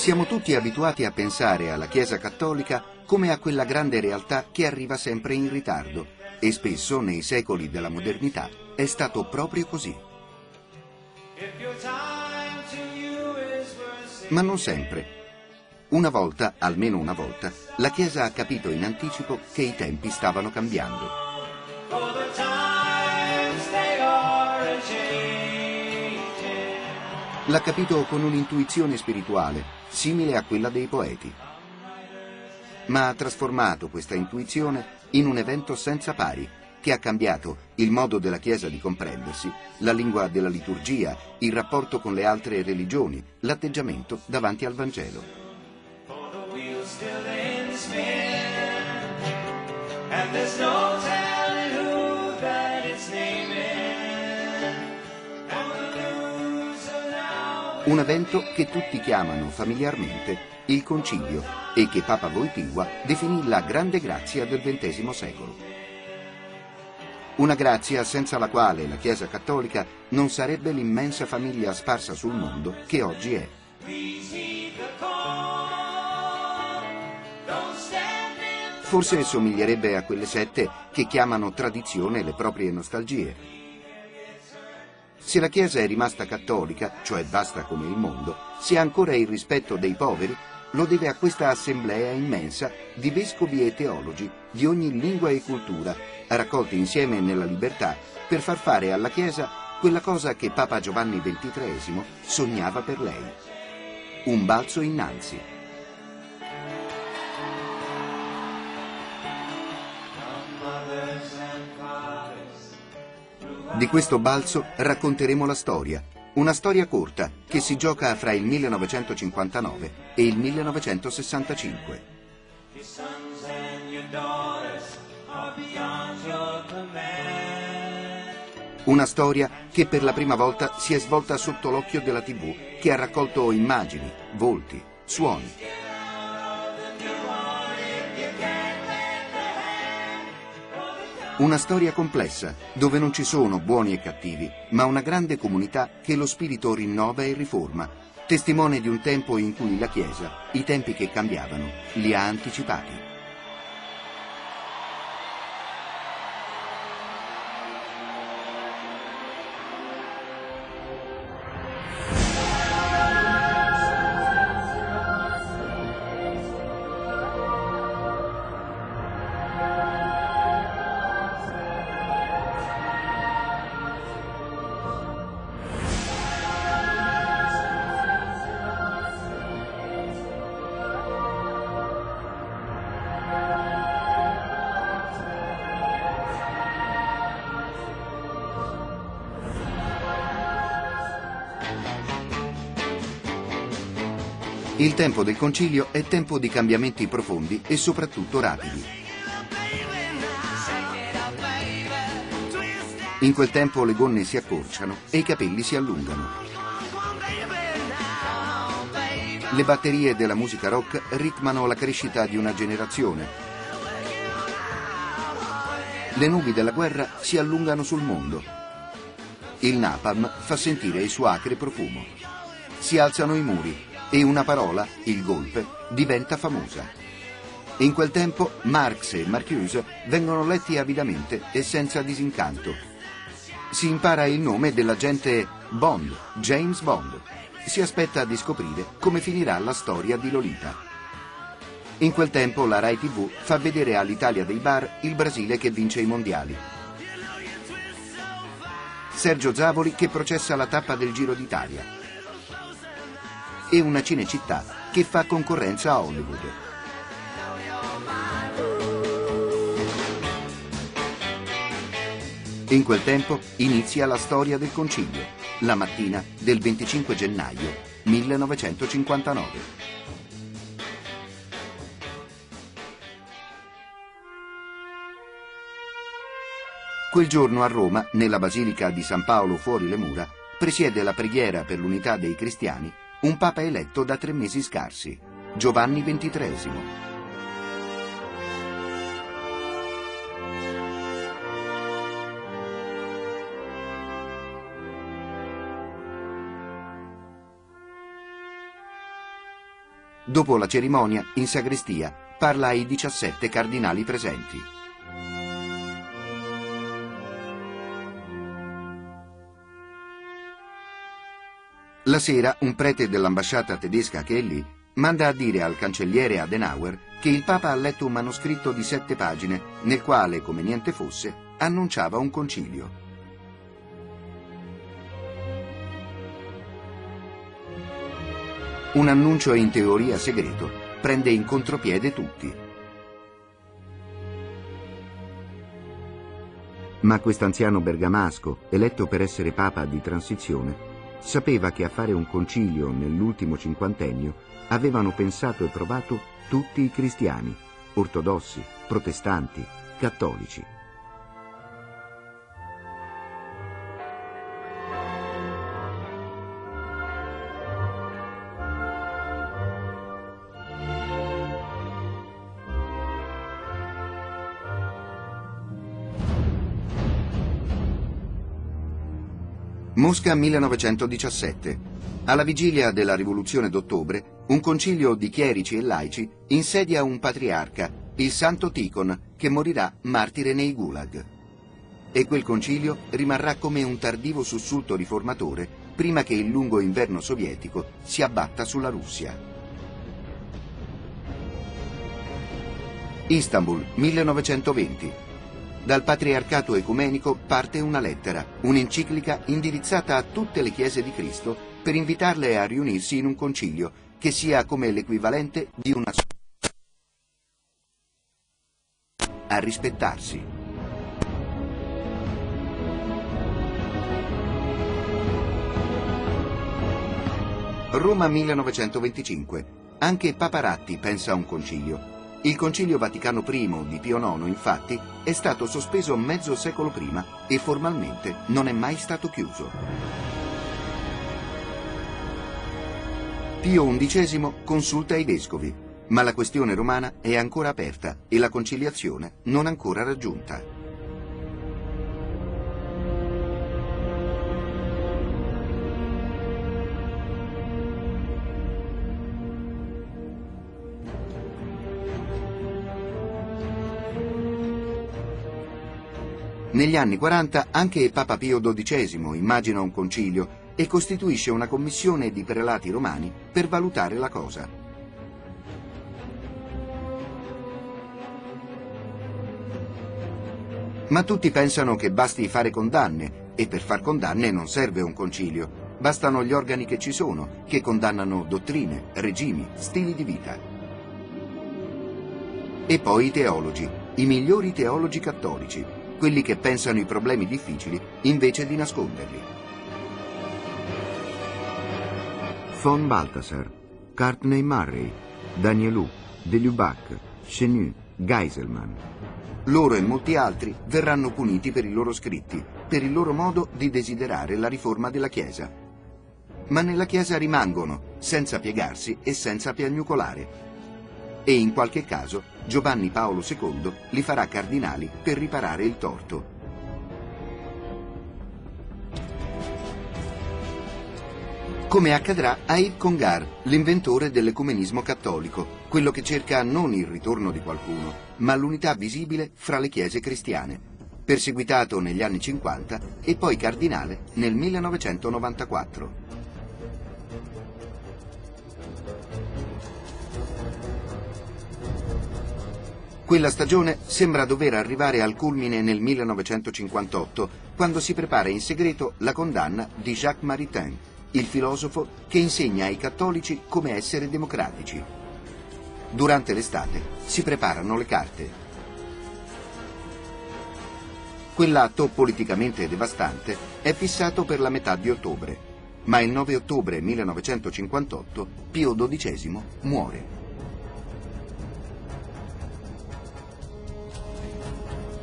Siamo tutti abituati a pensare alla Chiesa cattolica come a quella grande realtà che arriva sempre in ritardo e spesso nei secoli della modernità è stato proprio così. Ma non sempre. Una volta, almeno una volta, la Chiesa ha capito in anticipo che i tempi stavano cambiando. L'ha capito con un'intuizione spirituale, simile a quella dei poeti. Ma ha trasformato questa intuizione in un evento senza pari, che ha cambiato il modo della Chiesa di comprendersi, la lingua della liturgia, il rapporto con le altre religioni, l'atteggiamento davanti al Vangelo. and there's no Un evento che tutti chiamano familiarmente il Concilio e che Papa Wojtyła definì la grande grazia del XX secolo. Una grazia senza la quale la Chiesa Cattolica non sarebbe l'immensa famiglia sparsa sul mondo che oggi è. Forse somiglierebbe a quelle sette che chiamano tradizione le proprie nostalgie. Se la Chiesa è rimasta cattolica, cioè vasta come il mondo, se ha ancora il rispetto dei poveri, lo deve a questa assemblea immensa di vescovi e teologi di ogni lingua e cultura, raccolti insieme nella libertà per far fare alla Chiesa quella cosa che Papa Giovanni XXIII sognava per lei. Un balzo innanzi. Di questo balzo racconteremo la storia, una storia corta che si gioca fra il 1959 e il 1965. Una storia che per la prima volta si è svolta sotto l'occhio della TV, che ha raccolto immagini, volti, suoni. Una storia complessa, dove non ci sono buoni e cattivi, ma una grande comunità che lo spirito rinnova e riforma, testimone di un tempo in cui la Chiesa, i tempi che cambiavano, li ha anticipati. Il tempo del concilio è tempo di cambiamenti profondi e soprattutto rapidi. In quel tempo le gonne si accorciano e i capelli si allungano. Le batterie della musica rock ritmano la crescita di una generazione. Le nubi della guerra si allungano sul mondo. Il napalm fa sentire il suo acre profumo. Si alzano i muri, e una parola, il golpe, diventa famosa. In quel tempo Marx e Marcuse vengono letti avidamente e senza disincanto. Si impara il nome dell'agente Bond, James Bond. Si aspetta di scoprire come finirà la storia di Lolita. In quel tempo la Rai TV fa vedere all'Italia dei bar il Brasile che vince i mondiali. Sergio Zavoli che processa la tappa del Giro d'Italia e una cinecittà che fa concorrenza a Hollywood. In quel tempo inizia la storia del concilio, la mattina del 25 gennaio 1959. Quel giorno a Roma, nella Basilica di San Paolo fuori le mura, presiede la preghiera per l'unità dei cristiani un papa eletto da tre mesi scarsi, Giovanni XXIII. Dopo la cerimonia, in sagrestia, parla ai 17 cardinali presenti. La sera un prete dell'ambasciata tedesca che è lì manda a dire al cancelliere Adenauer che il Papa ha letto un manoscritto di sette pagine nel quale, come niente fosse, annunciava un concilio. Un annuncio in teoria segreto prende in contropiede tutti. Ma quest'anziano bergamasco, eletto per essere papa di transizione, sapeva che a fare un concilio nell'ultimo cinquantennio avevano pensato e provato tutti i cristiani, ortodossi, protestanti, cattolici. Mosca 1917. Alla vigilia della rivoluzione d'ottobre, un concilio di chierici e laici insedia un patriarca, il santo Ticon, che morirà martire nei gulag. E quel concilio rimarrà come un tardivo sussulto riformatore prima che il lungo inverno sovietico si abbatta sulla Russia. Istanbul, 1920. Dal patriarcato ecumenico parte una lettera, un'enciclica indirizzata a tutte le chiese di Cristo per invitarle a riunirsi in un concilio che sia come l'equivalente di una a rispettarsi. Roma 1925. Anche Paparatti pensa a un concilio. Il Concilio Vaticano I di Pio IX, infatti, è stato sospeso mezzo secolo prima e formalmente non è mai stato chiuso. Pio XI consulta i vescovi, ma la questione romana è ancora aperta e la conciliazione non ancora raggiunta. Negli anni 40 anche Papa Pio XII immagina un concilio e costituisce una commissione di prelati romani per valutare la cosa. Ma tutti pensano che basti fare condanne e per far condanne non serve un concilio. Bastano gli organi che ci sono, che condannano dottrine, regimi, stili di vita. E poi i teologi, i migliori teologi cattolici, quelli che pensano i problemi difficili invece di nasconderli. Von Balthasar, Courtney Murray, Danielou, Delubac, Chenu, Geiselman. Loro e molti altri verranno puniti per i loro scritti, per il loro modo di desiderare la riforma della Chiesa. Ma nella Chiesa rimangono, senza piegarsi e senza piagnucolare. E in qualche caso Giovanni Paolo II li farà cardinali per riparare il torto. Come accadrà a Yves Congar, l'inventore dell'ecumenismo cattolico, quello che cerca non il ritorno di qualcuno, ma l'unità visibile fra le chiese cristiane, perseguitato negli anni 50 e poi cardinale nel 1994. Quella stagione sembra dover arrivare al culmine nel 1958, quando si prepara in segreto la condanna di Jacques Maritain, il filosofo che insegna ai cattolici come essere democratici. Durante l'estate si preparano le carte. Quell'atto politicamente devastante è fissato per la metà di ottobre, ma il 9 ottobre 1958 Pio XII muore.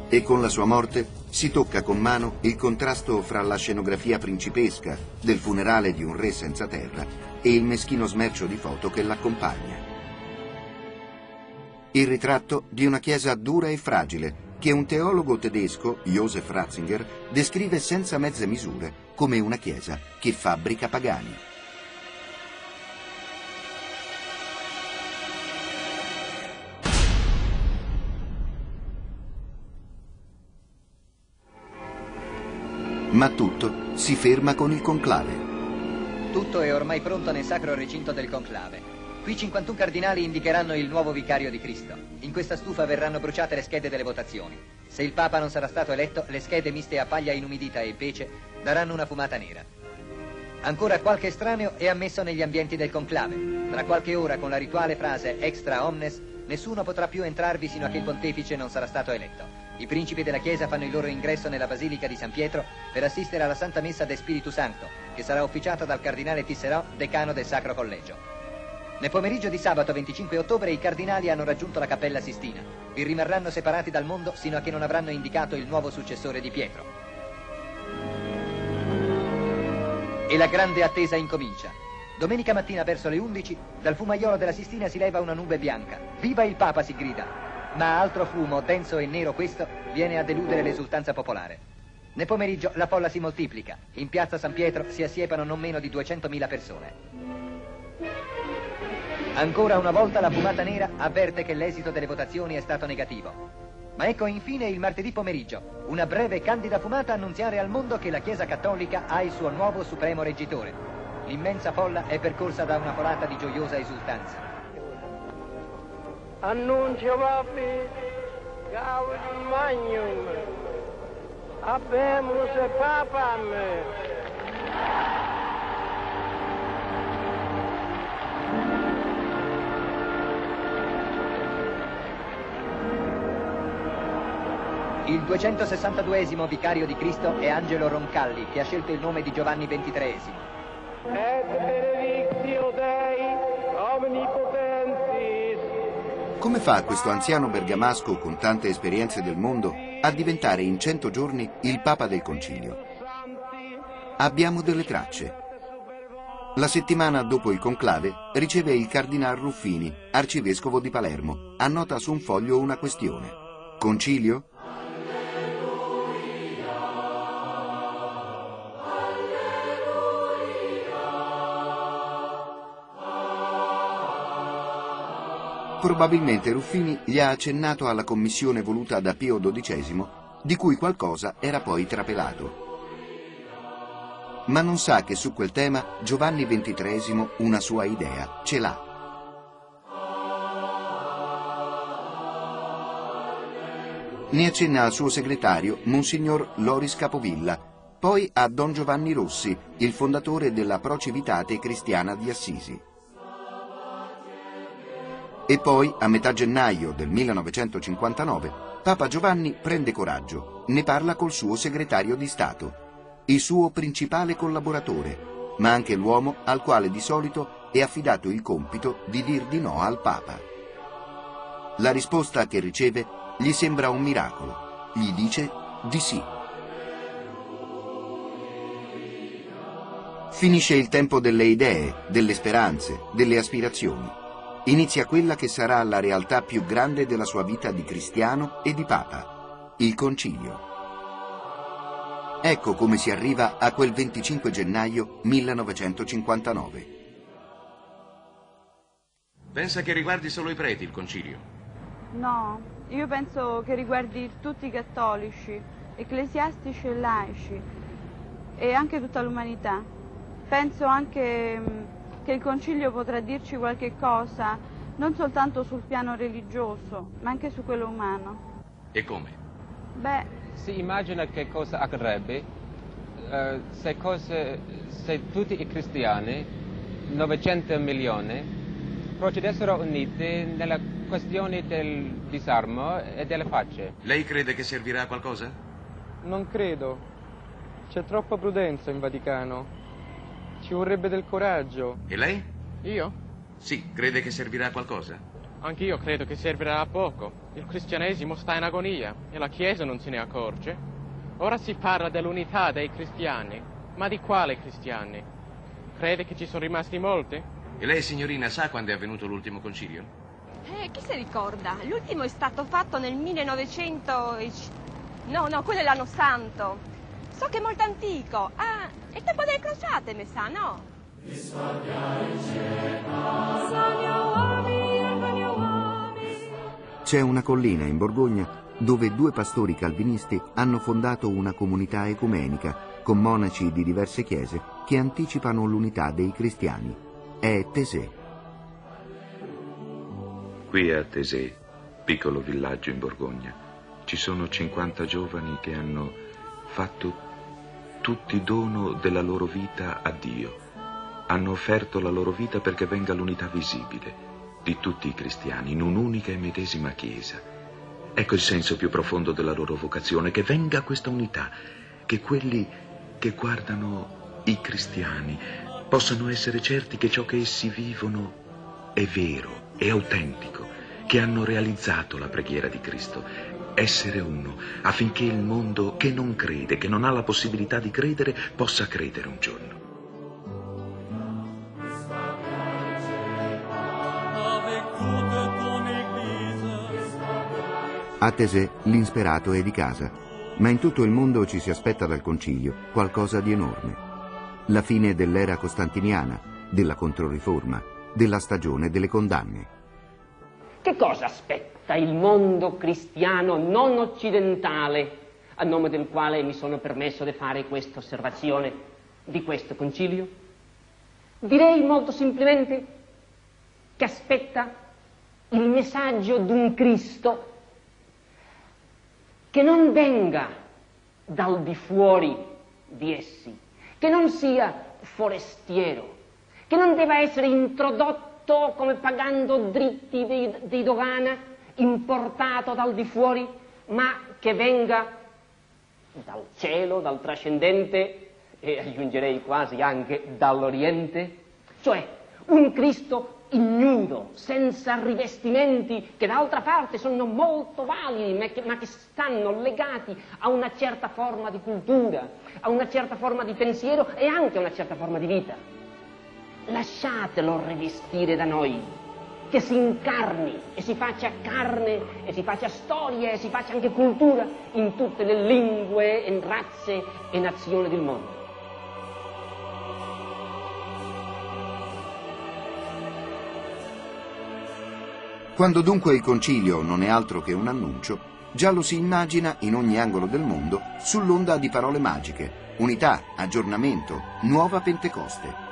E con la sua morte si tocca con mano il contrasto fra la scenografia principesca del funerale di un re senza terra e il meschino smercio di foto che l'accompagna. Il ritratto di una chiesa dura e fragile che un teologo tedesco, Josef Ratzinger, descrive senza mezze misure come una chiesa che fabbrica pagani. Ma tutto si ferma con il conclave. Tutto è ormai pronto nel sacro recinto del conclave. Qui 51 cardinali indicheranno il nuovo vicario di Cristo. In questa stufa verranno bruciate le schede delle votazioni. Se il Papa non sarà stato eletto, le schede miste a paglia inumidita e pece daranno una fumata nera. Ancora qualche estraneo è ammesso negli ambienti del conclave. Tra qualche ora, con la rituale frase extra omnes, nessuno potrà più entrarvi sino a che il pontefice non sarà stato eletto. I principi della Chiesa fanno il loro ingresso nella Basilica di San Pietro per assistere alla Santa Messa de Spiritu Santo, che sarà officiata dal cardinale Tisserò, decano del Sacro Collegio. Nel pomeriggio di sabato 25 ottobre i cardinali hanno raggiunto la Cappella Sistina. Vi rimarranno separati dal mondo sino a che non avranno indicato il nuovo successore di Pietro. E la grande attesa incomincia. Domenica mattina verso le 11 dal fumaiolo della Sistina si leva una nube bianca. Viva il Papa si grida. Ma altro fumo, denso e nero questo, viene a deludere l'esultanza popolare. Nel pomeriggio la folla si moltiplica. In piazza San Pietro si assiepano non meno di 200.000 persone. Ancora una volta la fumata nera avverte che l'esito delle votazioni è stato negativo. Ma ecco infine il martedì pomeriggio, una breve candida fumata annunziare al mondo che la Chiesa Cattolica ha il suo nuovo supremo reggitore. L'immensa folla è percorsa da una folata di gioiosa esultanza. Annuncio papi, gaudium magnum, abemus papam. Il 262esimo vicario di Cristo è Angelo Roncalli, che ha scelto il nome di Giovanni XXIII. Et benedictio Dei omnipotentis. Come fa questo anziano bergamasco con tante esperienze del mondo a diventare in cento giorni il Papa del Concilio? Abbiamo delle tracce. La settimana dopo il conclave riceve il cardinal Ruffini, arcivescovo di Palermo, annota su un foglio una questione. Concilio? Probabilmente Ruffini gli ha accennato alla commissione voluta da Pio XII, di cui qualcosa era poi trapelato. Ma non sa che su quel tema Giovanni XXIII una sua idea ce l'ha. Ne accenna al suo segretario, Monsignor Loris Capovilla, poi a Don Giovanni Rossi, il fondatore della Pro Civitate Cristiana di Assisi. E poi, a metà gennaio del 1959, Papa Giovanni prende coraggio, ne parla col suo segretario di Stato, il suo principale collaboratore, ma anche l'uomo al quale di solito è affidato il compito di dir di no al Papa. La risposta che riceve gli sembra un miracolo. Gli dice di sì. Finisce il tempo delle idee, delle speranze, delle aspirazioni inizia quella che sarà la realtà più grande della sua vita di cristiano e di papa, il concilio. Ecco come si arriva a quel 25 gennaio 1959. Pensa che riguardi solo i preti il concilio? No, io penso che riguardi tutti i cattolici, ecclesiastici e laici e anche tutta l'umanità. Penso anche mm, che il Concilio potrà dirci qualche cosa non soltanto sul piano religioso, ma anche su quello umano. E come? Beh, Si immagina che cosa accadrebbe eh, se, cose- se tutti i cristiani, 900 milioni, procedessero uniti nella questione del disarmo e delle facce. Lei crede che servirà a qualcosa? Non credo. C'è troppa prudenza in Vaticano. Ci vorrebbe del coraggio. E lei? Io? Sì, crede che servirà a qualcosa? Anch'io credo che servirà a poco. Il cristianesimo sta in agonia e la Chiesa non se ne accorge. Ora si parla dell'unità dei cristiani. Ma di quale cristiani? Crede che ci sono rimasti molti? E lei, signorina, sa quando è avvenuto l'ultimo concilio? Eh, chi si ricorda? L'ultimo è stato fatto nel 1900... e c- No, no, quello è l'anno santo. So che è molto antico. Ah, è il tempo delle crociate, mi sa, no? C'è una collina in Borgogna dove due pastori calvinisti hanno fondato una comunità ecumenica con monaci di diverse chiese che anticipano l'unità dei cristiani. È Tesè. Qui a Tesè, piccolo villaggio in Borgogna, ci sono 50 giovani che hanno fatto tutti dono della loro vita a Dio. Hanno offerto la loro vita perché venga l'unità visibile di tutti i cristiani in un'unica e medesima Chiesa. Ecco il senso più profondo della loro vocazione, che venga questa unità, che quelli che guardano i cristiani possano essere certi che ciò che essi vivono è vero, è autentico, che hanno realizzato la preghiera di Cristo. Essere uno, affinché il mondo che non crede, che non ha la possibilità di credere, possa credere un giorno. A Tesè l'insperato è di casa, ma in tutto il mondo ci si aspetta dal concilio qualcosa di enorme. La fine dell'era costantiniana, della Controriforma, della stagione delle condanne. Che cosa aspetta il mondo cristiano non occidentale, a nome del quale mi sono permesso di fare questa osservazione di questo concilio? Direi molto semplicemente che aspetta il messaggio di un Cristo che non venga dal di fuori di essi, che non sia forestiero, che non debba essere introdotto come pagando dritti di, di dogana, importato dal di fuori, ma che venga dal cielo, dal trascendente e aggiungerei quasi anche dall'Oriente, cioè un Cristo ignudo, senza rivestimenti, che d'altra parte sono molto validi, ma che, ma che, stanno legati a una certa forma di cultura, a una certa forma di pensiero e anche a una certa forma di vita. Lasciatelo rivestire da noi, che si incarni e si faccia carne e si faccia storia e si faccia anche cultura in tutte le lingue e razze e nazioni del mondo. Quando dunque il concilio non è altro che un annuncio, già lo si immagina in ogni angolo del mondo sull'onda di parole magiche, unità, aggiornamento, nuova Pentecoste.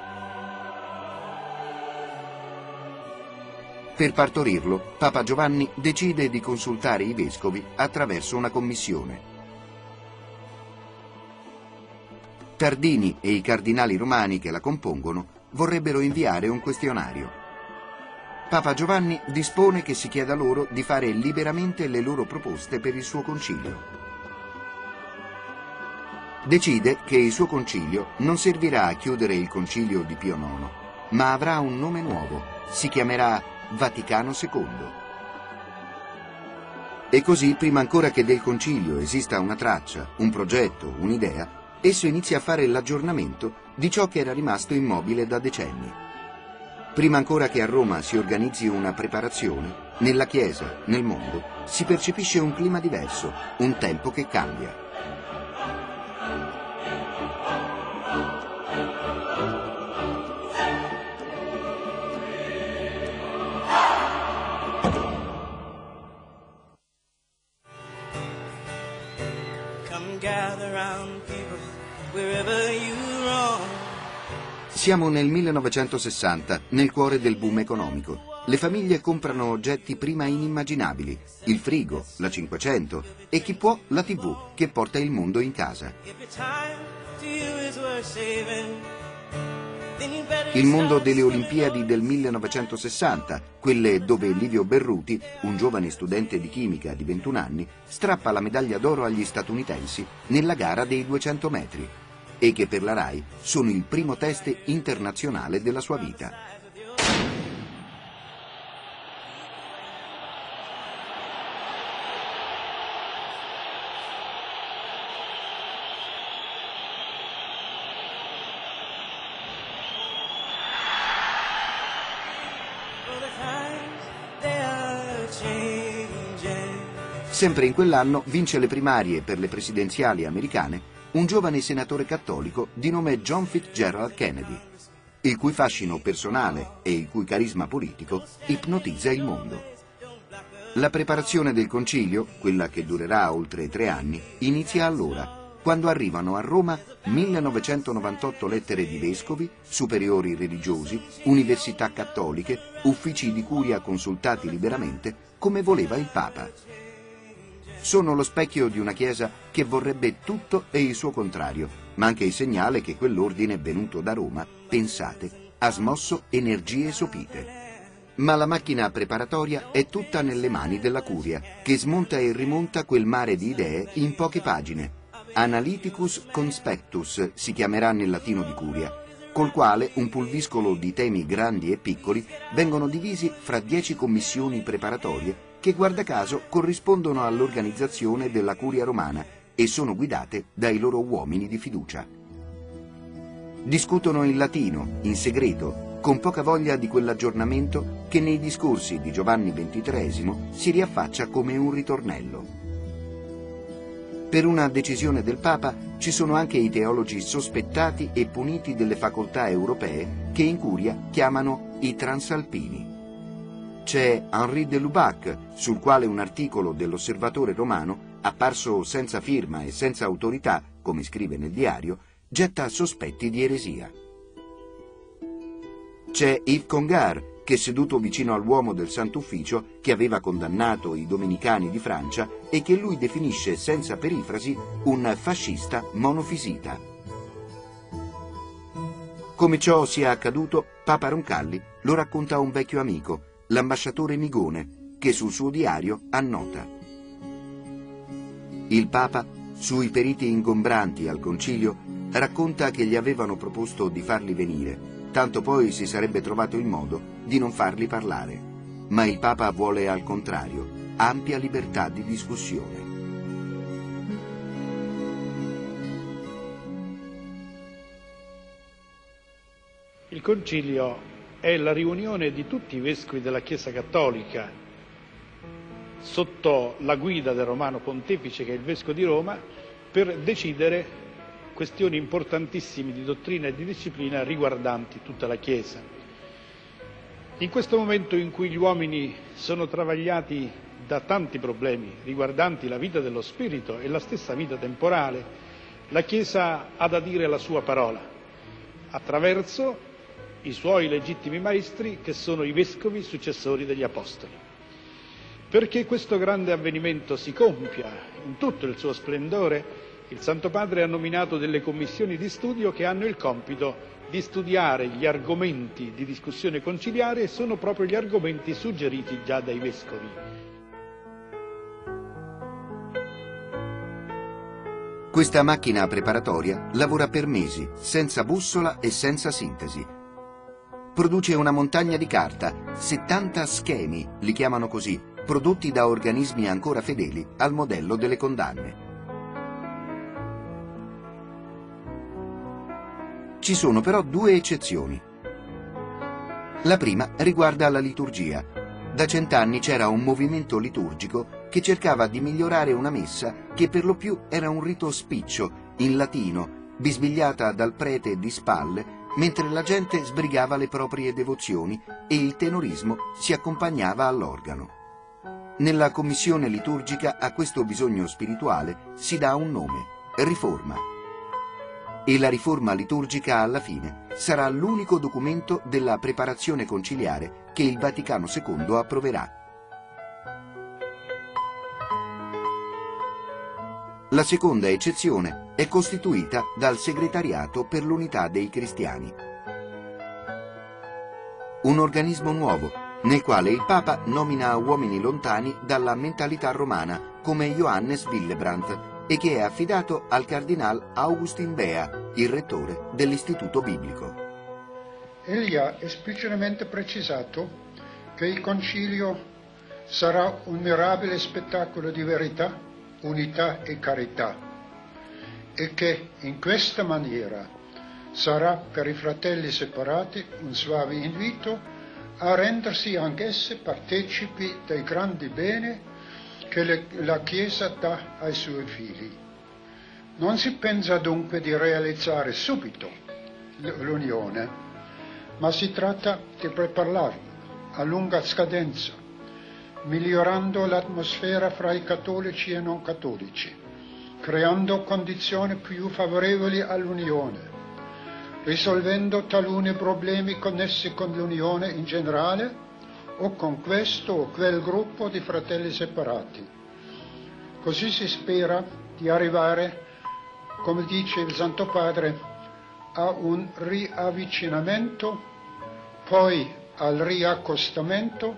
Per partorirlo, Papa Giovanni decide di consultare i vescovi attraverso una commissione. Tardini e i cardinali romani che la compongono vorrebbero inviare un questionario. Papa Giovanni dispone che si chieda loro di fare liberamente le loro proposte per il suo concilio. Decide che il suo concilio non servirà a chiudere il concilio di Pio IX, ma avrà un nome nuovo, si chiamerà Vaticano II. E così, prima ancora che del concilio esista una traccia, un progetto, un'idea, esso inizia a fare l'aggiornamento di ciò che era rimasto immobile da decenni. Prima ancora che a Roma si organizzi una preparazione, nella Chiesa, nel mondo, si percepisce un clima diverso, un tempo che cambia. Siamo nel 1960, nel cuore del boom economico. Le famiglie comprano oggetti prima inimmaginabili, il frigo, la 500 e chi può la tv che porta il mondo in casa. Il mondo delle Olimpiadi del 1960, quelle dove Livio Berruti, un giovane studente di chimica di 21 anni, strappa la medaglia d'oro agli statunitensi nella gara dei 200 metri e che per la RAI sono il primo test internazionale della sua vita. Sempre in quell'anno vince le primarie per le presidenziali americane un giovane senatore cattolico di nome John Fitzgerald Kennedy, il cui fascino personale e il cui carisma politico ipnotizza il mondo. La preparazione del concilio, quella che durerà oltre tre anni, inizia allora quando arrivano a Roma 1998 lettere di vescovi, superiori religiosi, università cattoliche, uffici di curia consultati liberamente, come voleva il Papa. Sono lo specchio di una Chiesa che vorrebbe tutto e il suo contrario, ma anche il segnale che quell'ordine venuto da Roma, pensate, ha smosso energie sopite. Ma la macchina preparatoria è tutta nelle mani della curia, che smonta e rimonta quel mare di idee in poche pagine, Analyticus Conspectus si chiamerà nel latino di Curia, col quale un pulviscolo di temi grandi e piccoli vengono divisi fra dieci commissioni preparatorie che guarda caso corrispondono all'organizzazione della Curia romana e sono guidate dai loro uomini di fiducia. Discutono in latino, in segreto, con poca voglia di quell'aggiornamento che nei discorsi di Giovanni XXIII si riaffaccia come un ritornello. Per una decisione del Papa ci sono anche i teologi sospettati e puniti delle facoltà europee che in curia chiamano i transalpini. C'è Henri de Lubac, sul quale un articolo dell'Osservatore romano, apparso senza firma e senza autorità, come scrive nel diario, getta sospetti di eresia. C'è Yves Congar, che seduto vicino all'uomo del Sant'Ufficio che aveva condannato i domenicani di Francia e che lui definisce senza perifrasi un fascista monofisita. Come ciò sia accaduto, Papa Roncalli lo racconta a un vecchio amico, l'ambasciatore Migone, che sul suo diario annota. Il Papa, sui periti ingombranti al concilio, racconta che gli avevano proposto di farli venire tanto poi si sarebbe trovato il modo di non farli parlare. Ma il Papa vuole al contrario ampia libertà di discussione. Il concilio è la riunione di tutti i vescovi della Chiesa Cattolica sotto la guida del Romano Pontefice, che è il Vescovo di Roma, per decidere questioni importantissime di dottrina e di disciplina riguardanti tutta la Chiesa. In questo momento in cui gli uomini sono travagliati da tanti problemi riguardanti la vita dello spirito e la stessa vita temporale, la Chiesa ha da dire la sua parola attraverso i suoi legittimi maestri che sono i vescovi successori degli apostoli. Perché questo grande avvenimento si compia in tutto il suo splendore, il Santo Padre ha nominato delle commissioni di studio che hanno il compito di studiare gli argomenti di discussione conciliare e sono proprio gli argomenti suggeriti già dai vescovi. Questa macchina preparatoria lavora per mesi, senza bussola e senza sintesi. Produce una montagna di carta, 70 schemi, li chiamano così, prodotti da organismi ancora fedeli al modello delle condanne. Ci sono però due eccezioni. La prima riguarda la liturgia. Da cent'anni c'era un movimento liturgico che cercava di migliorare una messa che per lo più era un rito spiccio, in latino, bisbigliata dal prete di spalle, mentre la gente sbrigava le proprie devozioni e il tenorismo si accompagnava all'organo. Nella commissione liturgica a questo bisogno spirituale si dà un nome, riforma e la riforma liturgica alla fine sarà l'unico documento della preparazione conciliare che il Vaticano II approverà. La seconda eccezione è costituita dal Segretariato per l'Unità dei Cristiani. Un organismo nuovo, nel quale il Papa nomina uomini lontani dalla mentalità romana, come Johannes Willebrandt, e che è affidato al cardinal Augustin Bea, il rettore dell'Istituto Biblico. Egli ha esplicitamente precisato che il concilio sarà un mirabile spettacolo di verità, unità e carità e che in questa maniera sarà per i fratelli separati un suave invito a rendersi anch'essi partecipi dei grandi beni che le, la Chiesa dà ai suoi figli. Non si pensa dunque di realizzare subito l'unione, ma si tratta di prepararla a lunga scadenza, migliorando l'atmosfera fra i cattolici e non cattolici, creando condizioni più favorevoli all'Unione, risolvendo taluni problemi connessi con l'Unione in generale o con questo o quel gruppo di fratelli separati. Così si spera di arrivare, come dice il Santo Padre, a un riavvicinamento, poi al riaccostamento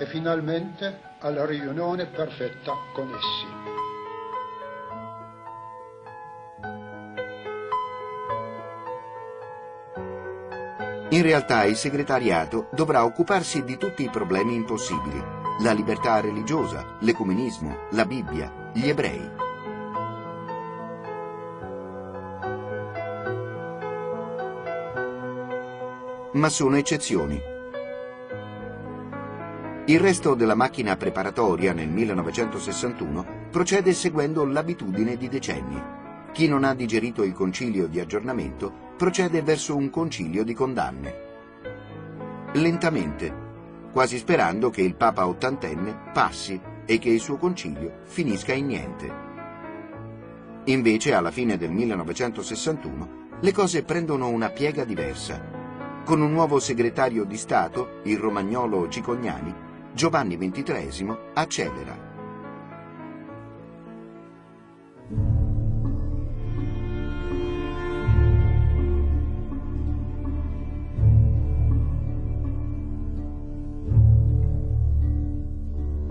e finalmente alla riunione perfetta con essi. In realtà il segretariato dovrà occuparsi di tutti i problemi impossibili. La libertà religiosa, l'ecumenismo, la Bibbia, gli ebrei. Ma sono eccezioni. Il resto della macchina preparatoria nel 1961 procede seguendo l'abitudine di decenni. Chi non ha digerito il concilio di aggiornamento procede verso un concilio di condanne. Lentamente, quasi sperando che il Papa ottantenne passi e che il suo concilio finisca in niente. Invece, alla fine del 1961, le cose prendono una piega diversa. Con un nuovo segretario di Stato, il romagnolo Cicognani, Giovanni XXIII accelera.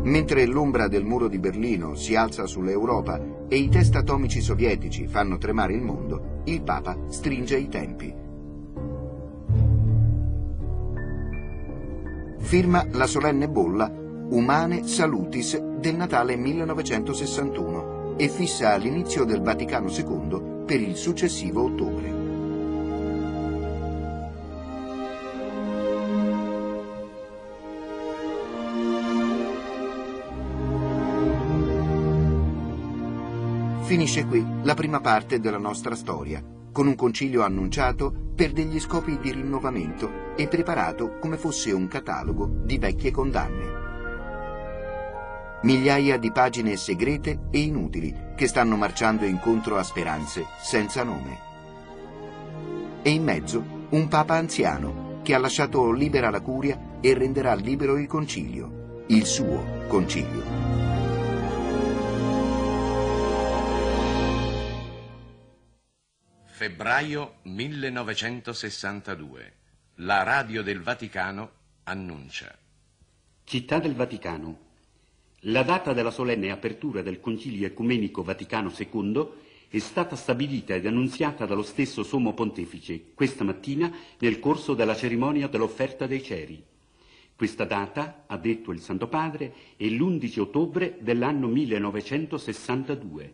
Mentre l'ombra del muro di Berlino si alza sull'Europa e i test atomici sovietici fanno tremare il mondo, il Papa stringe i tempi. Firma la solenne bolla Humane Salutis del Natale 1961 e fissa l'inizio del Vaticano II per il successivo ottobre. Finisce qui la prima parte della nostra storia, con un concilio annunciato per degli scopi di rinnovamento e preparato come fosse un catalogo di vecchie condanne. Migliaia di pagine segrete e inutili che stanno marciando incontro a speranze senza nome. E in mezzo un papa anziano che ha lasciato libera la curia e renderà libero il concilio, il suo concilio. Febbraio 1962. La radio del Vaticano annuncia. Città del Vaticano. La data della solenne apertura del Concilio Ecumenico Vaticano II è stata stabilita ed annunziata dallo stesso Sommo Pontefice questa mattina nel corso della cerimonia dell'offerta dei ceri. Questa data, ha detto il Santo Padre, è l'11 ottobre dell'anno 1962.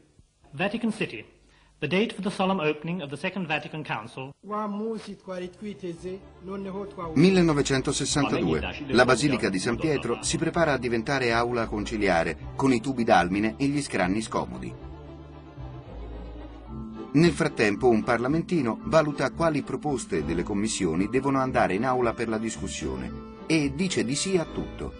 Vatican City. The date for the solemn opening of the Second Vatican Council 1962. La Basilica di San Pietro si prepara a diventare aula conciliare, con i tubi d'almine e gli scranni scomodi. Nel frattempo un parlamentino valuta quali proposte delle commissioni devono andare in aula per la discussione e dice di sì a tutto.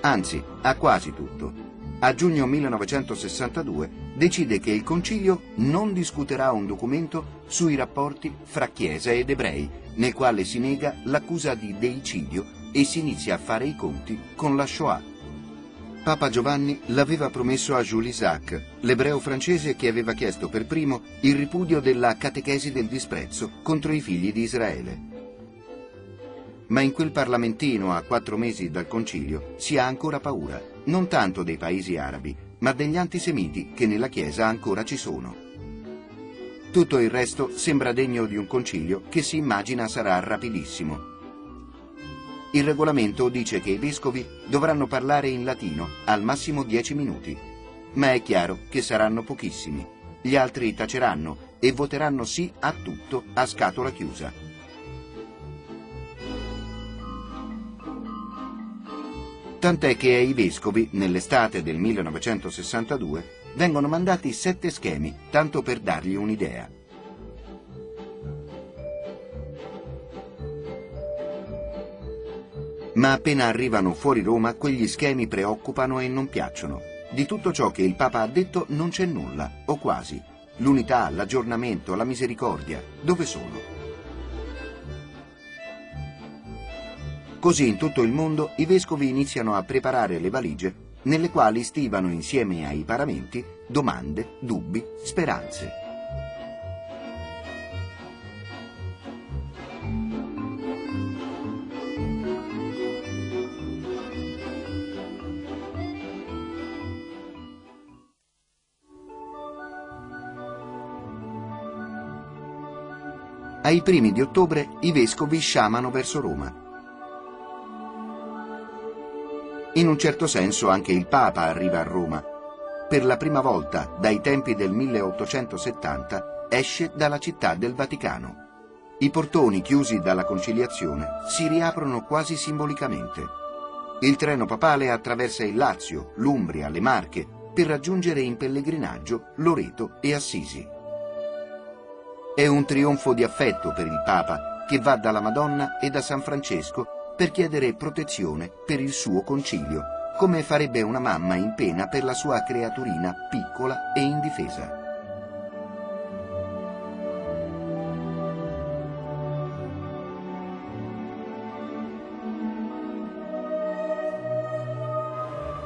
Anzi, a quasi tutto a giugno 1962 decide che il Concilio non discuterà un documento sui rapporti fra Chiesa ed ebrei, nel quale si nega l'accusa di deicidio e si inizia a fare i conti con la Shoah. Papa Giovanni l'aveva promesso a Jules Isaac, l'ebreo francese che aveva chiesto per primo il ripudio della catechesi del disprezzo contro i figli di Israele. Ma in quel parlamentino a quattro mesi dal concilio si ha ancora paura non tanto dei paesi arabi, ma degli antisemiti che nella Chiesa ancora ci sono. Tutto il resto sembra degno di un concilio che si immagina sarà rapidissimo. Il regolamento dice che i vescovi dovranno parlare in latino, al massimo dieci minuti, ma è chiaro che saranno pochissimi. Gli altri taceranno e voteranno sì a tutto a scatola chiusa. Tant'è che ai vescovi, nell'estate del 1962, vengono mandati sette schemi, tanto per dargli un'idea. Ma appena arrivano fuori Roma, quegli schemi preoccupano e non piacciono. Di tutto ciò che il Papa ha detto non c'è nulla, o quasi. L'unità, l'aggiornamento, la misericordia, dove sono? Così in tutto il mondo i vescovi iniziano a preparare le valigie nelle quali stivano insieme ai paramenti domande, dubbi, speranze. Ai primi di ottobre i vescovi sciamano verso Roma. In un certo senso anche il Papa arriva a Roma. Per la prima volta, dai tempi del 1870, esce dalla città del Vaticano. I portoni chiusi dalla conciliazione si riaprono quasi simbolicamente. Il treno papale attraversa il Lazio, l'Umbria, le Marche, per raggiungere in pellegrinaggio Loreto e Assisi. È un trionfo di affetto per il Papa che va dalla Madonna e da San Francesco per chiedere protezione per il suo concilio, come farebbe una mamma in pena per la sua creaturina piccola e indifesa.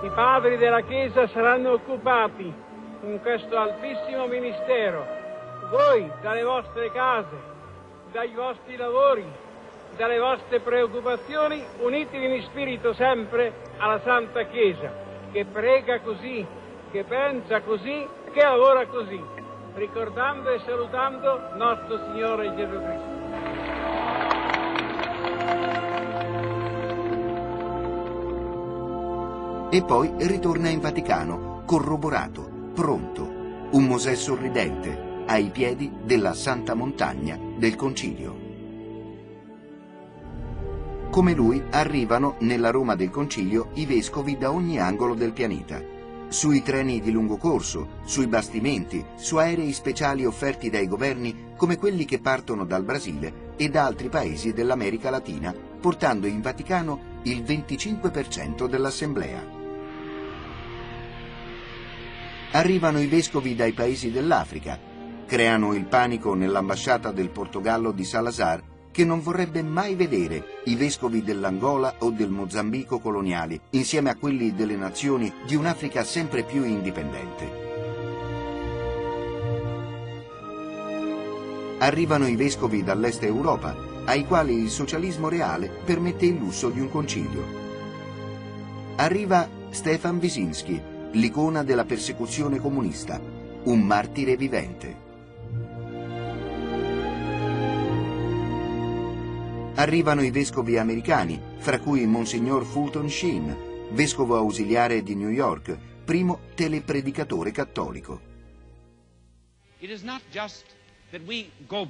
I padri della Chiesa saranno occupati con questo altissimo ministero. Voi dalle vostre case, dai vostri lavori, dalle vostre preoccupazioni, unitevi in spirito sempre alla Santa Chiesa, che prega così, che pensa così, che lavora così, ricordando e salutando nostro Signore Gesù Cristo. E poi ritorna in Vaticano, corroborato, pronto, un Mosè sorridente, ai piedi della Santa Montagna del Concilio. Come lui arrivano nella Roma del Concilio i vescovi da ogni angolo del pianeta. Sui treni di lungo corso, sui bastimenti, su aerei speciali offerti dai governi come quelli che partono dal Brasile e da altri paesi dell'America Latina, portando in Vaticano il 25% dell'assemblea. Arrivano i vescovi dai paesi dell'Africa, creano il panico nell'ambasciata del Portogallo di Salazar che non vorrebbe mai vedere i vescovi dell'Angola o del Mozambico coloniali insieme a quelli delle nazioni di un'Africa sempre più indipendente. Arrivano i vescovi dall'est Europa, ai quali il socialismo reale permette il lusso di un concilio. Arriva Stefan Wyszynski, l'icona della persecuzione comunista, un martire vivente. Arrivano i vescovi americani, fra cui Monsignor Fulton Sheen, vescovo ausiliare di New York, primo telepredicatore cattolico.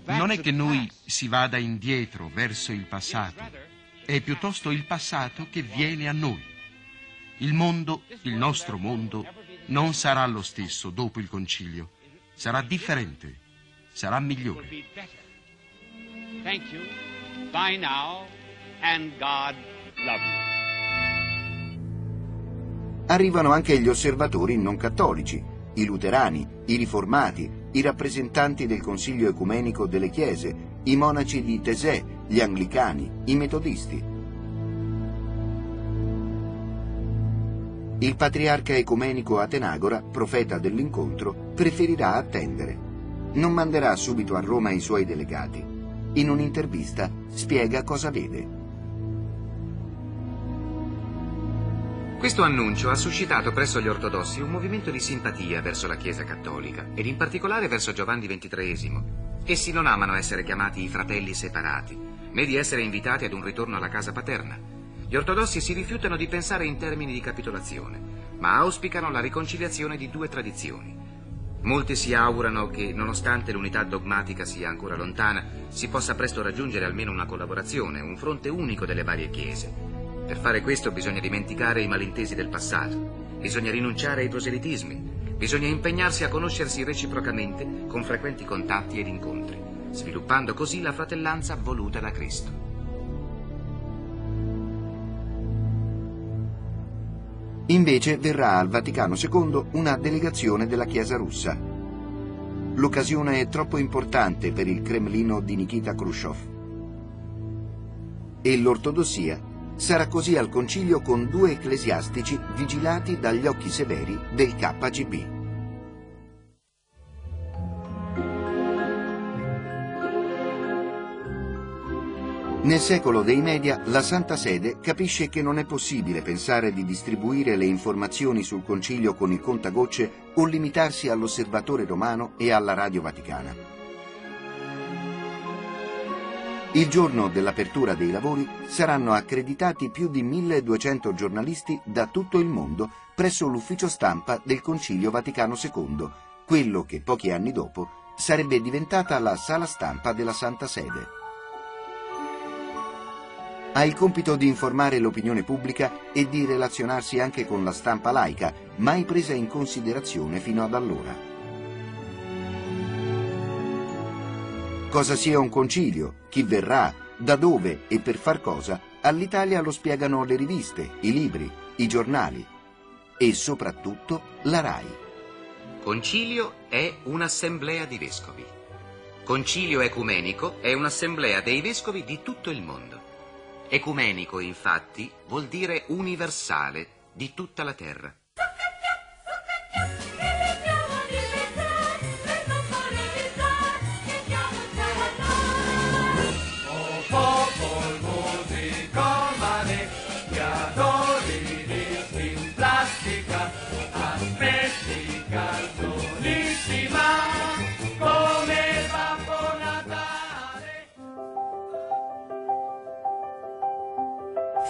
Non è che noi si vada indietro verso il passato, è piuttosto il passato che viene a noi. Il mondo, il nostro mondo, non sarà lo stesso dopo il concilio. Sarà differente, sarà migliore. Thank you. Bye now, and God love you. Arrivano anche gli osservatori non cattolici, i luterani, i riformati, i rappresentanti del Consiglio ecumenico delle Chiese, i monaci di Tesè, gli anglicani, i metodisti. Il patriarca ecumenico Atenagora, profeta dell'incontro, preferirà attendere. Non manderà subito a Roma i suoi delegati. In un'intervista spiega cosa vede. Questo annuncio ha suscitato presso gli ortodossi un movimento di simpatia verso la Chiesa cattolica ed in particolare verso Giovanni XXIII. Essi non amano essere chiamati i fratelli separati, né di essere invitati ad un ritorno alla casa paterna. Gli ortodossi si rifiutano di pensare in termini di capitolazione, ma auspicano la riconciliazione di due tradizioni. Molti si augurano che, nonostante l'unità dogmatica sia ancora lontana, si possa presto raggiungere almeno una collaborazione, un fronte unico delle varie chiese. Per fare questo bisogna dimenticare i malintesi del passato, bisogna rinunciare ai proselitismi, bisogna impegnarsi a conoscersi reciprocamente con frequenti contatti ed incontri, sviluppando così la fratellanza voluta da Cristo. Invece verrà al Vaticano II una delegazione della Chiesa russa. L'occasione è troppo importante per il Cremlino di Nikita Khrushchev. E l'ortodossia sarà così al concilio con due ecclesiastici vigilati dagli occhi severi del KGB. Nel secolo dei media la Santa Sede capisce che non è possibile pensare di distribuire le informazioni sul concilio con il contagocce o limitarsi all'osservatore romano e alla radio vaticana. Il giorno dell'apertura dei lavori saranno accreditati più di 1200 giornalisti da tutto il mondo presso l'ufficio stampa del Concilio Vaticano II, quello che pochi anni dopo sarebbe diventata la sala stampa della Santa Sede ha il compito di informare l'opinione pubblica e di relazionarsi anche con la stampa laica, mai presa in considerazione fino ad allora. Cosa sia un concilio, chi verrà, da dove e per far cosa, all'Italia lo spiegano le riviste, i libri, i giornali e soprattutto la RAI. Concilio è un'assemblea di vescovi. Concilio ecumenico è un'assemblea dei vescovi di tutto il mondo. Ecumenico, infatti, vuol dire universale di tutta la terra.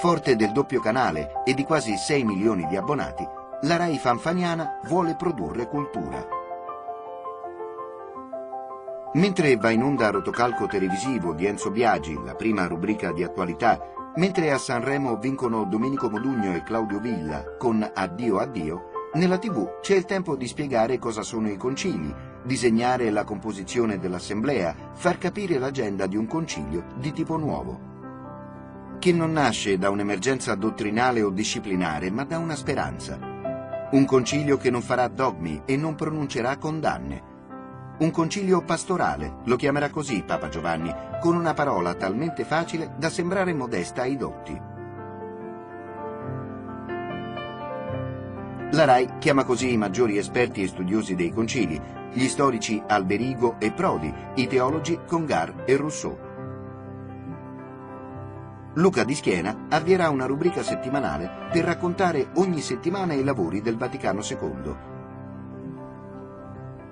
Forte del doppio canale e di quasi 6 milioni di abbonati, la RAI fanfaniana vuole produrre cultura. Mentre va in onda rotocalco televisivo di Enzo Biagi, la prima rubrica di attualità, mentre a Sanremo vincono Domenico Modugno e Claudio Villa con Addio Addio, nella tv c'è il tempo di spiegare cosa sono i concili, disegnare la composizione dell'assemblea, far capire l'agenda di un concilio di tipo nuovo che non nasce da un'emergenza dottrinale o disciplinare, ma da una speranza. Un concilio che non farà dogmi e non pronuncerà condanne. Un concilio pastorale, lo chiamerà così Papa Giovanni, con una parola talmente facile da sembrare modesta ai dotti. La RAI chiama così i maggiori esperti e studiosi dei concili, gli storici Alberigo e Prodi, i teologi Congar e Rousseau. Luca di Schiena avvierà una rubrica settimanale per raccontare ogni settimana i lavori del Vaticano II.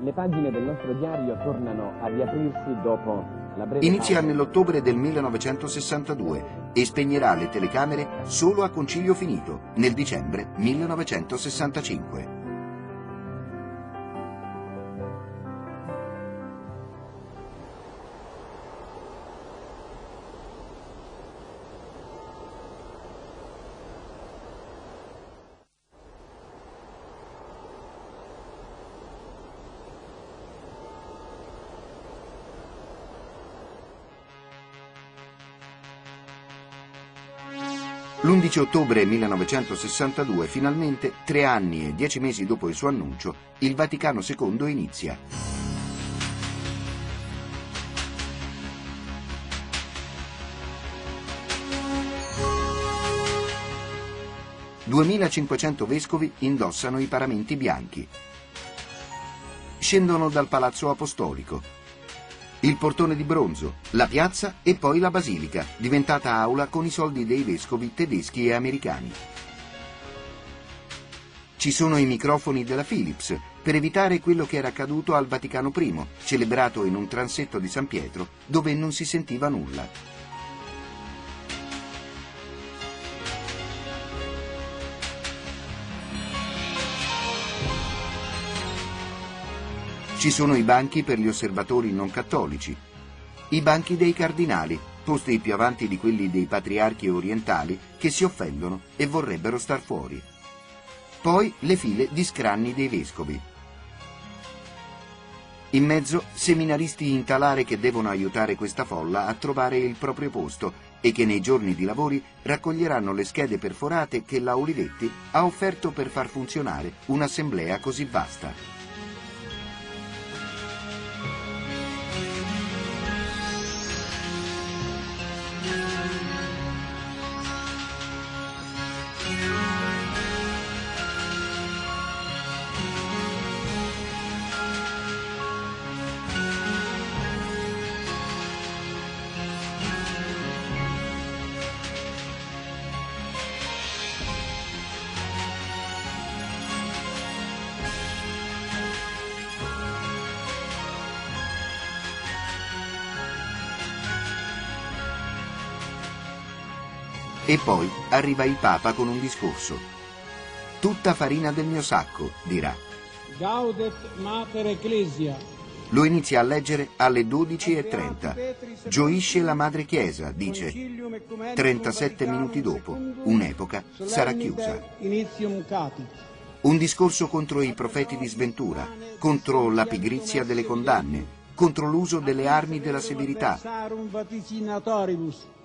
Le pagine del nostro diario tornano a riaprirsi dopo la breve... Inizia nell'ottobre del 1962 e spegnerà le telecamere solo a concilio finito, nel dicembre 1965. L'11 ottobre 1962, finalmente, tre anni e dieci mesi dopo il suo annuncio, il Vaticano II inizia. «2.500 vescovi indossano i paramenti bianchi. Scendono dal Palazzo Apostolico, il portone di bronzo, la piazza e poi la basilica, diventata aula con i soldi dei vescovi tedeschi e americani. Ci sono i microfoni della Philips per evitare quello che era accaduto al Vaticano I, celebrato in un transetto di San Pietro dove non si sentiva nulla. Ci sono i banchi per gli osservatori non cattolici, i banchi dei cardinali, posti più avanti di quelli dei patriarchi orientali che si offendono e vorrebbero star fuori. Poi le file di scranni dei vescovi. In mezzo seminaristi in talare che devono aiutare questa folla a trovare il proprio posto e che nei giorni di lavori raccoglieranno le schede perforate che la Olivetti ha offerto per far funzionare un'assemblea così vasta. E poi arriva il Papa con un discorso. Tutta farina del mio sacco, dirà. Gaudet Mater Ecclesia. Lo inizia a leggere alle 12.30. Gioisce la Madre Chiesa, dice. 37 minuti dopo, un'epoca sarà chiusa. Un discorso contro i profeti di sventura, contro la pigrizia delle condanne, contro l'uso delle armi della severità,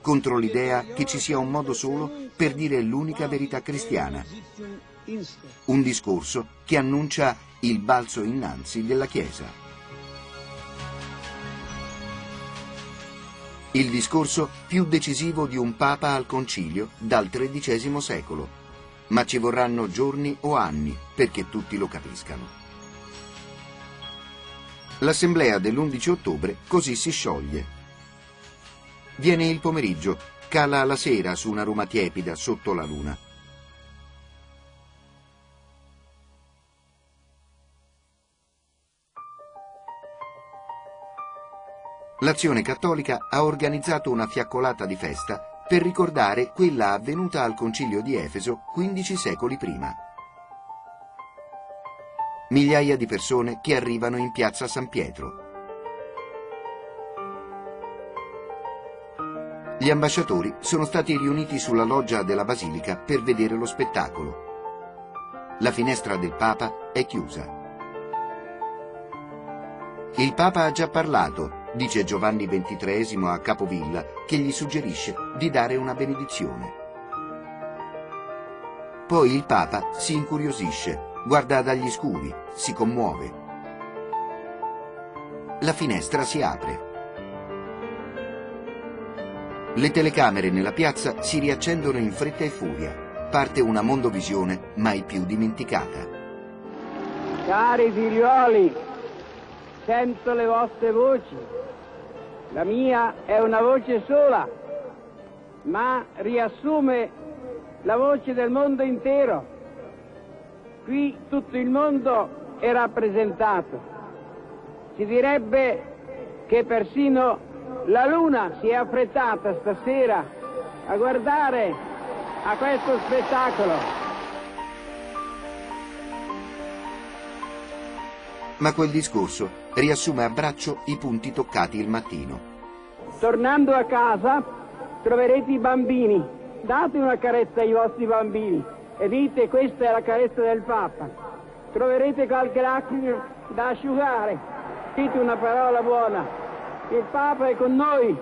contro l'idea che ci sia un modo solo per dire l'unica verità cristiana. Un discorso che annuncia il balzo innanzi della Chiesa. Il discorso più decisivo di un Papa al Concilio dal XIII secolo, ma ci vorranno giorni o anni perché tutti lo capiscano. L'assemblea dell'11 ottobre così si scioglie Viene il pomeriggio, cala la sera su una Roma tiepida sotto la luna. L'Azione Cattolica ha organizzato una fiaccolata di festa per ricordare quella avvenuta al concilio di Efeso 15 secoli prima. Migliaia di persone che arrivano in piazza San Pietro. Gli ambasciatori sono stati riuniti sulla loggia della Basilica per vedere lo spettacolo. La finestra del Papa è chiusa. Il Papa ha già parlato, dice Giovanni XXIII a Capovilla, che gli suggerisce di dare una benedizione. Poi il Papa si incuriosisce, guarda dagli scuri, si commuove. La finestra si apre. Le telecamere nella piazza si riaccendono in fretta e furia. Parte una mondovisione mai più dimenticata. Cari figlioli, sento le vostre voci. La mia è una voce sola, ma riassume la voce del mondo intero. Qui tutto il mondo è rappresentato. Si direbbe che persino la luna si è affrettata stasera a guardare a questo spettacolo. Ma quel discorso riassume a braccio i punti toccati il mattino. Tornando a casa troverete i bambini. Date una carezza ai vostri bambini e dite questa è la carezza del Papa. Troverete qualche lacrima da asciugare. Dite una parola buona il Papa è con noi.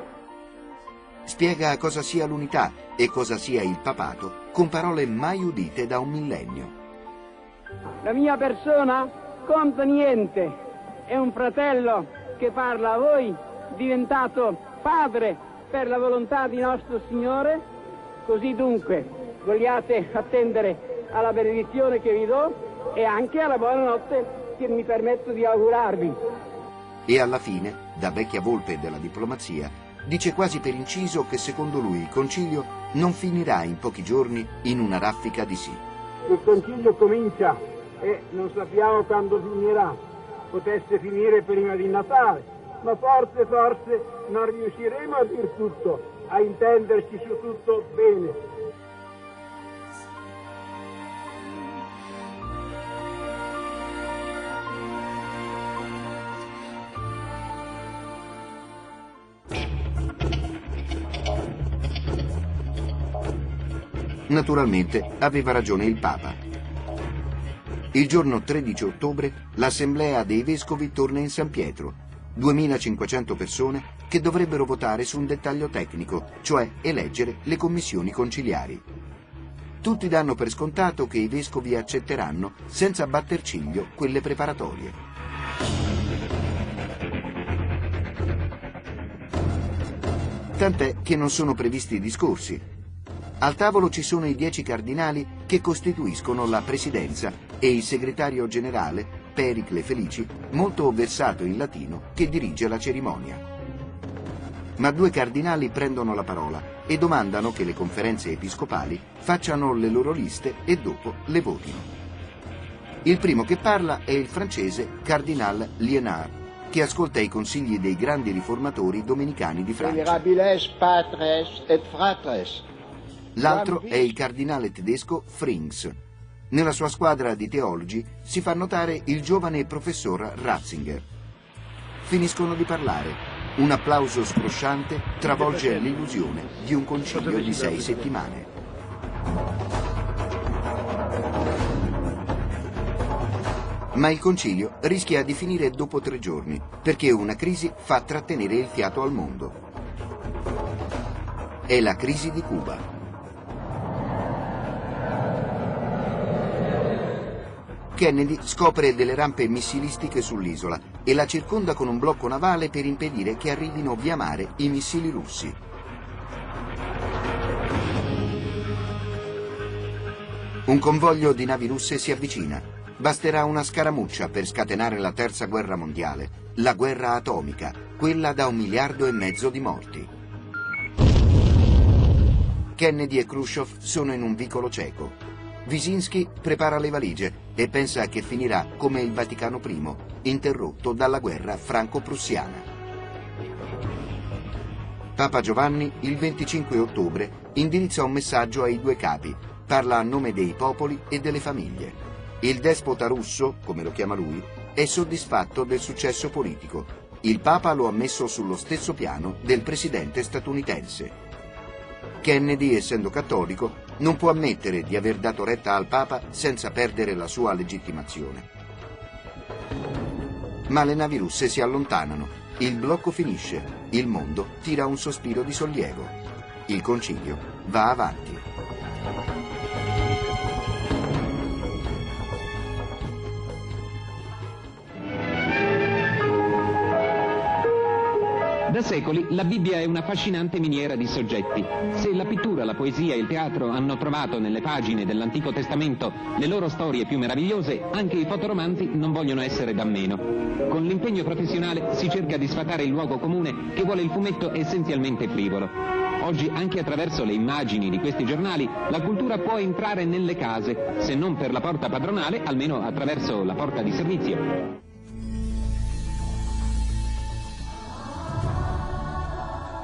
Spiega cosa sia l'unità e cosa sia il papato con parole mai udite da un millennio. La mia persona conta niente, è un fratello che parla a voi, diventato padre per la volontà di nostro Signore. Così dunque vogliate attendere alla benedizione che vi do e anche alla buonanotte che mi permetto di augurarvi. E alla fine da vecchia volpe della diplomazia, dice quasi per inciso che secondo lui il concilio non finirà in pochi giorni in una raffica di sì. Il concilio comincia e non sappiamo quando finirà. Potesse finire prima di Natale, ma forse, forse non riusciremo a dir tutto, a intenderci su tutto bene. Naturalmente aveva ragione il Papa. Il giorno 13 ottobre l'Assemblea dei Vescovi torna in San Pietro. 2500 persone che dovrebbero votare su un dettaglio tecnico, cioè eleggere le commissioni conciliari. Tutti danno per scontato che i vescovi accetteranno senza batter ciglio quelle preparatorie. Tant'è che non sono previsti discorsi. Al tavolo ci sono i dieci cardinali che costituiscono la presidenza e il segretario generale, Pericle Felici, molto versato in latino, che dirige la cerimonia. Ma due cardinali prendono la parola e domandano che le conferenze episcopali facciano le loro liste e dopo le votino. Il primo che parla è il francese Cardinal Lienard, che ascolta i consigli dei grandi riformatori domenicani di Francia. L'altro è il cardinale tedesco Frings. Nella sua squadra di teologi si fa notare il giovane professor Ratzinger. Finiscono di parlare un applauso scrosciante travolge l'illusione di un concilio di sei settimane. Ma il concilio rischia di finire dopo tre giorni, perché una crisi fa trattenere il fiato al mondo. È la crisi di Cuba. Kennedy scopre delle rampe missilistiche sull'isola e la circonda con un blocco navale per impedire che arrivino via mare i missili russi. Un convoglio di navi russe si avvicina. Basterà una scaramuccia per scatenare la terza guerra mondiale, la guerra atomica, quella da un miliardo e mezzo di morti. Kennedy e Khrushchev sono in un vicolo cieco. Wyszynski prepara le valigie e pensa che finirà come il Vaticano I, interrotto dalla guerra franco-prussiana. Papa Giovanni il 25 ottobre indirizza un messaggio ai due capi, parla a nome dei popoli e delle famiglie. Il despota russo, come lo chiama lui, è soddisfatto del successo politico. Il Papa lo ha messo sullo stesso piano del presidente statunitense. Kennedy, essendo cattolico, non può ammettere di aver dato retta al Papa senza perdere la sua legittimazione. Ma le navi russe si allontanano, il blocco finisce, il mondo tira un sospiro di sollievo. Il concilio va avanti. Da secoli la Bibbia è una affascinante miniera di soggetti. Se la pittura, la poesia e il teatro hanno trovato nelle pagine dell'Antico Testamento le loro storie più meravigliose, anche i fotoromanzi non vogliono essere da meno. Con l'impegno professionale si cerca di sfatare il luogo comune che vuole il fumetto essenzialmente frivolo. Oggi anche attraverso le immagini di questi giornali la cultura può entrare nelle case, se non per la porta padronale, almeno attraverso la porta di servizio.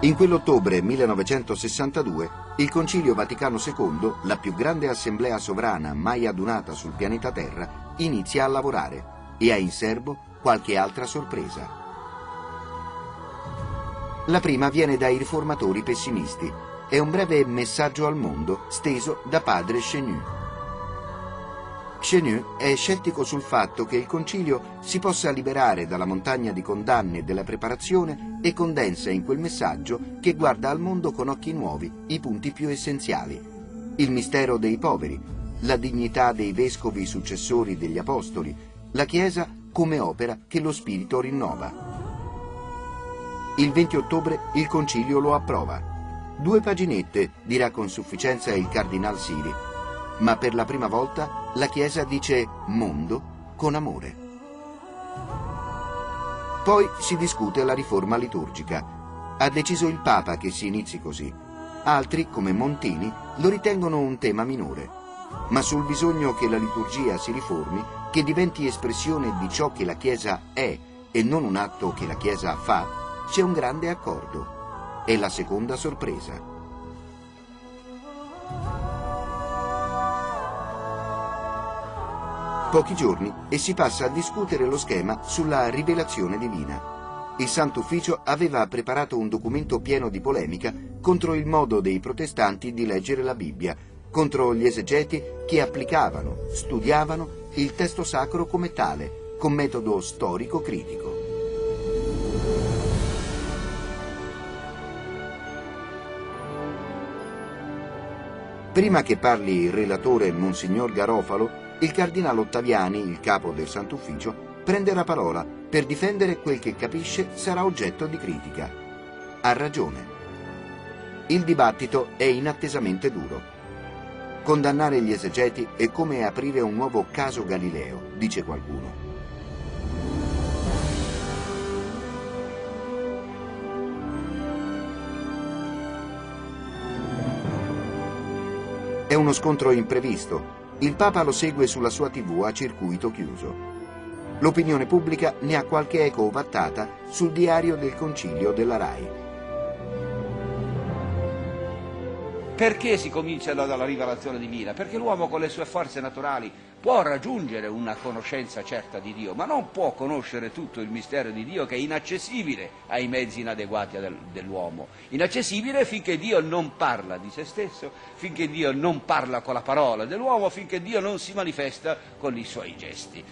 In quell'ottobre 1962 il Concilio Vaticano II, la più grande assemblea sovrana mai adunata sul pianeta Terra, inizia a lavorare e ha in serbo qualche altra sorpresa. La prima viene dai riformatori pessimisti. È un breve messaggio al mondo steso da padre Chenu. Chenu è scettico sul fatto che il concilio si possa liberare dalla montagna di condanne della preparazione e condensa in quel messaggio che guarda al mondo con occhi nuovi i punti più essenziali. Il mistero dei poveri, la dignità dei vescovi successori degli apostoli, la Chiesa come opera che lo Spirito rinnova. Il 20 ottobre il concilio lo approva. Due paginette, dirà con sufficienza il cardinal Siri, ma per la prima volta la Chiesa dice mondo con amore. Poi si discute la riforma liturgica. Ha deciso il Papa che si inizi così. Altri, come Montini, lo ritengono un tema minore. Ma sul bisogno che la liturgia si riformi, che diventi espressione di ciò che la Chiesa è e non un atto che la Chiesa fa, c'è un grande accordo. È la seconda sorpresa. Pochi giorni e si passa a discutere lo schema sulla rivelazione divina. Il Sant'Ufficio aveva preparato un documento pieno di polemica contro il modo dei protestanti di leggere la Bibbia, contro gli esegeti che applicavano, studiavano il testo sacro come tale, con metodo storico-critico. Prima che parli il relatore Monsignor Garofalo, il cardinale Ottaviani, il capo del Sant'Ufficio, prende la parola per difendere quel che capisce sarà oggetto di critica. Ha ragione. Il dibattito è inattesamente duro. Condannare gli esegeti è come aprire un nuovo caso Galileo, dice qualcuno. È uno scontro imprevisto. Il Papa lo segue sulla sua TV a circuito chiuso. L'opinione pubblica ne ha qualche eco ovattata sul diario del concilio della RAI. Perché si comincia dalla rivelazione divina? Perché l'uomo con le sue forze naturali può raggiungere una conoscenza certa di Dio, ma non può conoscere tutto il mistero di Dio che è inaccessibile ai mezzi inadeguati del, dell'uomo. Inaccessibile finché Dio non parla di se stesso, finché Dio non parla con la parola dell'uomo, finché Dio non si manifesta con i suoi gesti.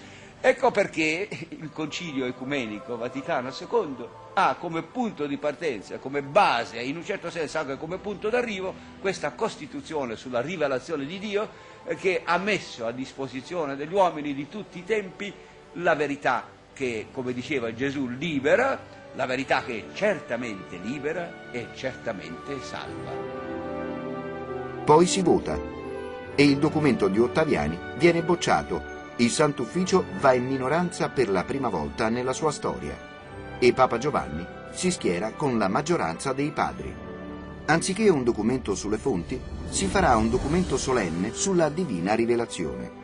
Ecco perché il Concilio Ecumenico Vaticano II ha come punto di partenza, come base in un certo senso anche come punto d'arrivo questa Costituzione sulla rivelazione di Dio che ha messo a disposizione degli uomini di tutti i tempi la verità che, come diceva Gesù, libera, la verità che certamente libera e certamente salva. Poi si vota e il documento di Ottaviani viene bocciato il Sant'Ufficio va in minoranza per la prima volta nella sua storia e Papa Giovanni si schiera con la maggioranza dei padri. Anziché un documento sulle fonti, si farà un documento solenne sulla divina rivelazione.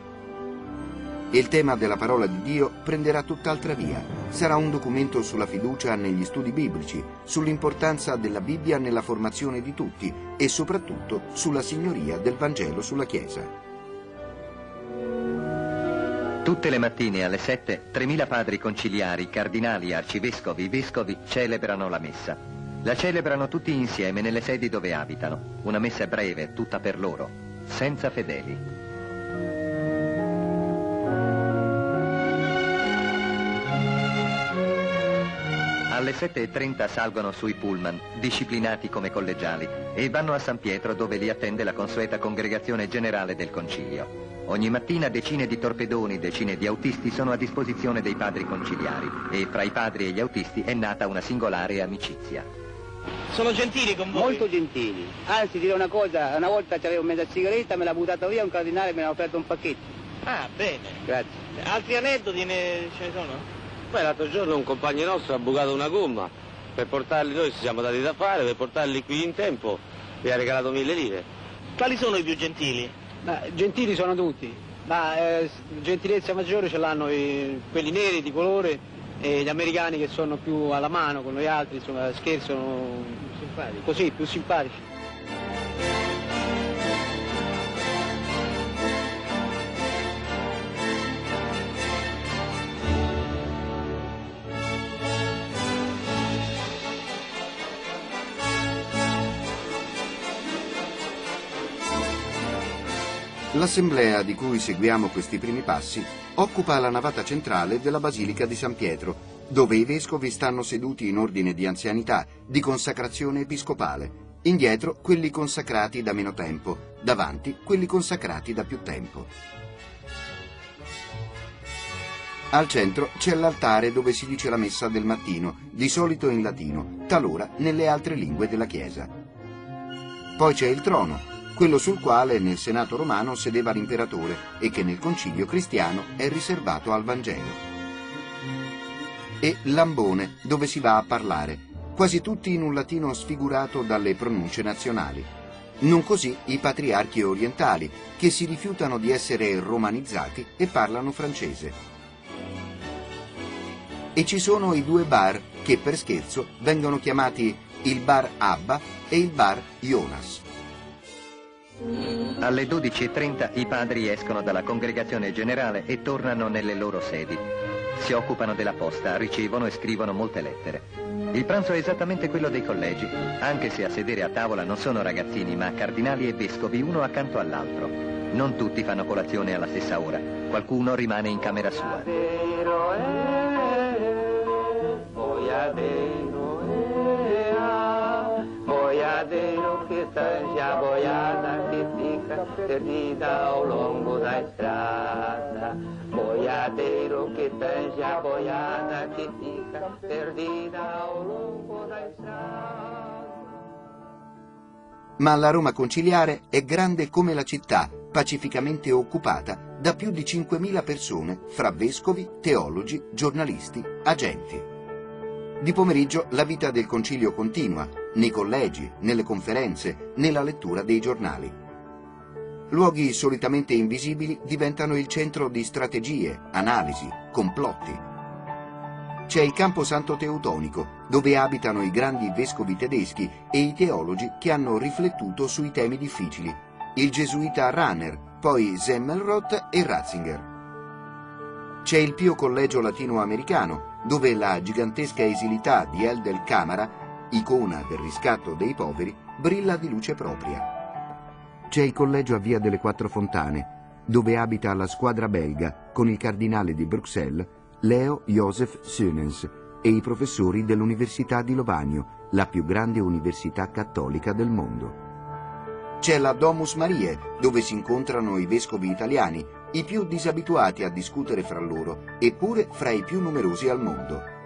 Il tema della parola di Dio prenderà tutt'altra via. Sarà un documento sulla fiducia negli studi biblici, sull'importanza della Bibbia nella formazione di tutti e soprattutto sulla signoria del Vangelo sulla Chiesa. Tutte le mattine alle sette, 3.000 padri conciliari, cardinali, arcivescovi, vescovi celebrano la messa. La celebrano tutti insieme nelle sedi dove abitano. Una messa breve, tutta per loro, senza fedeli. Alle 7.30 salgono sui pullman, disciplinati come collegiali, e vanno a San Pietro dove li attende la consueta congregazione generale del concilio. Ogni mattina decine di torpedoni, decine di autisti sono a disposizione dei padri conciliari e fra i padri e gli autisti è nata una singolare amicizia. Sono gentili con voi? Molto gentili. Anzi, dirò una cosa, una volta c'avevo mezza sigaretta, me l'ha buttata via, un cardinale me ne ha offerto un pacchetto. Ah, bene. Grazie. Altri aneddoti ne... ce ne sono? Beh, l'altro giorno un compagno nostro ha bucato una gomma. Per portarli noi ci siamo dati da fare, per portarli qui in tempo vi ha regalato mille lire. Quali sono i più gentili? Ma gentili sono tutti, ma eh, gentilezza maggiore ce l'hanno quelli neri di colore gli americani che sono più alla mano con noi altri, insomma scherzano simpatici. così, più simpatici. L'assemblea di cui seguiamo questi primi passi occupa la navata centrale della Basilica di San Pietro, dove i vescovi stanno seduti in ordine di anzianità, di consacrazione episcopale, indietro quelli consacrati da meno tempo, davanti quelli consacrati da più tempo. Al centro c'è l'altare dove si dice la messa del mattino, di solito in latino, talora nelle altre lingue della Chiesa. Poi c'è il trono, quello sul quale nel Senato romano sedeva l'imperatore e che nel concilio cristiano è riservato al Vangelo. E l'ambone, dove si va a parlare, quasi tutti in un latino sfigurato dalle pronunce nazionali. Non così i patriarchi orientali, che si rifiutano di essere romanizzati e parlano francese. E ci sono i due bar che per scherzo vengono chiamati il bar Abba e il bar Jonas. Alle 12.30 i padri escono dalla congregazione generale e tornano nelle loro sedi. Si occupano della posta, ricevono e scrivono molte lettere. Il pranzo è esattamente quello dei collegi, anche se a sedere a tavola non sono ragazzini, ma cardinali e vescovi uno accanto all'altro. Non tutti fanno colazione alla stessa ora, qualcuno rimane in camera sua. Perdida ao longo da estrada. Boiadeiro que tange a boiada que fica perdida ao longo da estrada. Ma la Roma conciliare è grande come la città, pacificamente occupata da più di 5.000 persone, fra vescovi, teologi, giornalisti, agenti. Di pomeriggio la vita del concilio continua, nei collegi, nelle conferenze, nella lettura dei giornali. Luoghi solitamente invisibili diventano il centro di strategie, analisi, complotti. C'è il campo santo teutonico, dove abitano i grandi vescovi tedeschi e i teologi che hanno riflettuto sui temi difficili. Il gesuita Rahner, poi Semmelroth e Ratzinger. C'è il Pio Collegio Latinoamericano, dove la gigantesca esilità di El del Camara, icona del riscatto dei poveri, brilla di luce propria. C'è il collegio a Via delle Quattro Fontane, dove abita la squadra belga con il cardinale di Bruxelles Leo Joseph Sönens e i professori dell'Università di Lovanio, la più grande università cattolica del mondo. C'è la Domus Mariae, dove si incontrano i vescovi italiani, i più disabituati a discutere fra loro, eppure fra i più numerosi al mondo.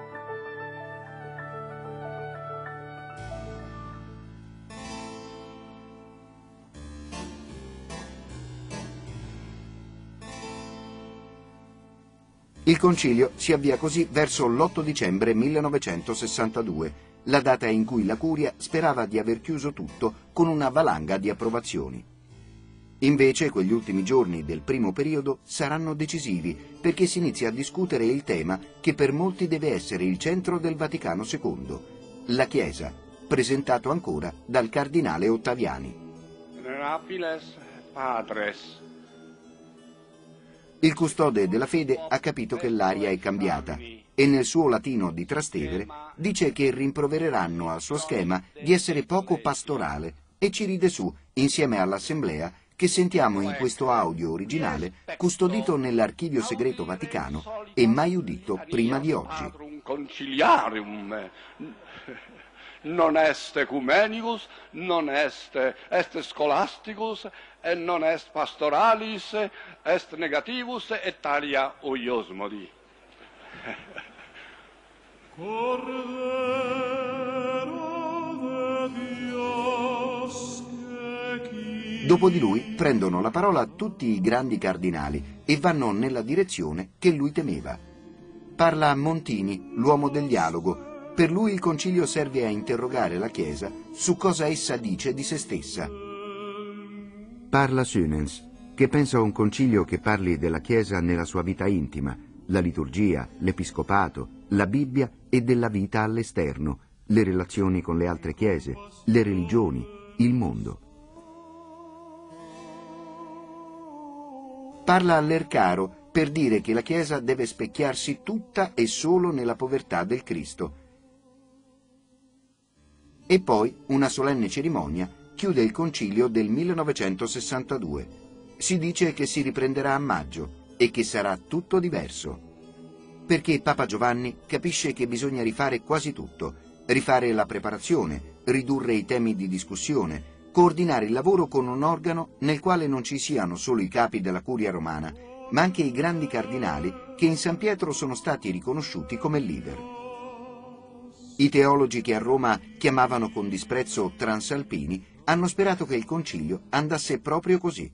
Il concilio si avvia così verso l'8 dicembre 1962, la data in cui la Curia sperava di aver chiuso tutto con una valanga di approvazioni. Invece quegli ultimi giorni del primo periodo saranno decisivi perché si inizia a discutere il tema che per molti deve essere il centro del Vaticano II, la Chiesa, presentato ancora dal cardinale Ottaviani. Venerabiles Padres, il custode della fede ha capito che l'aria è cambiata e nel suo latino di Trastevere dice che rimprovereranno al suo schema di essere poco pastorale e ci ride su insieme all'assemblea che sentiamo in questo audio originale custodito nell'archivio segreto vaticano e mai udito prima di oggi. conciliarium non est ecumenicus, non est, est scholasticus, et non est pastoralis, est negativus, et talia oiosmodi. Dopo di lui prendono la parola tutti i grandi cardinali e vanno nella direzione che lui temeva. Parla Montini, l'uomo del dialogo, per lui il concilio serve a interrogare la Chiesa su cosa essa dice di se stessa. Parla Sünens, che pensa a un concilio che parli della Chiesa nella sua vita intima, la liturgia, l'episcopato, la Bibbia e della vita all'esterno, le relazioni con le altre chiese, le religioni, il mondo. Parla all'Ercaro per dire che la Chiesa deve specchiarsi tutta e solo nella povertà del Cristo e poi una solenne cerimonia chiude il concilio del 1962. Si dice che si riprenderà a maggio e che sarà tutto diverso. Perché Papa Giovanni capisce che bisogna rifare quasi tutto, rifare la preparazione, ridurre i temi di discussione, coordinare il lavoro con un organo nel quale non ci siano solo i capi della curia romana, ma anche i grandi cardinali che in San Pietro sono stati riconosciuti come leader. I teologi che a Roma chiamavano con disprezzo transalpini hanno sperato che il concilio andasse proprio così.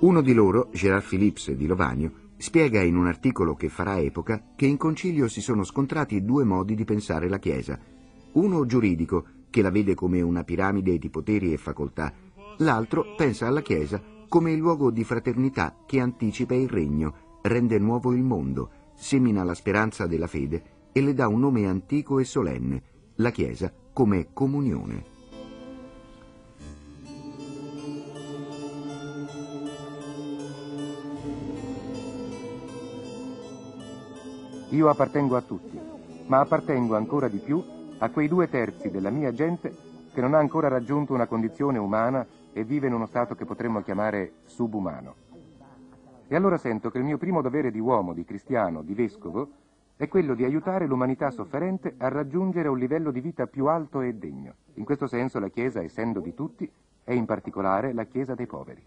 Uno di loro, Gérard Philips di Lovanio, spiega in un articolo che farà epoca che in concilio si sono scontrati due modi di pensare la Chiesa. Uno giuridico, che la vede come una piramide di poteri e facoltà, l'altro pensa alla Chiesa come il luogo di fraternità che anticipa il regno, rende nuovo il mondo, semina la speranza della fede e le dà un nome antico e solenne, la Chiesa come comunione. Io appartengo a tutti, ma appartengo ancora di più a quei due terzi della mia gente che non ha ancora raggiunto una condizione umana e vive in uno stato che potremmo chiamare subumano. E allora sento che il mio primo dovere di uomo, di cristiano, di vescovo, è quello di aiutare l'umanità sofferente a raggiungere un livello di vita più alto e degno. In questo senso la Chiesa, essendo di tutti, è in particolare la Chiesa dei poveri.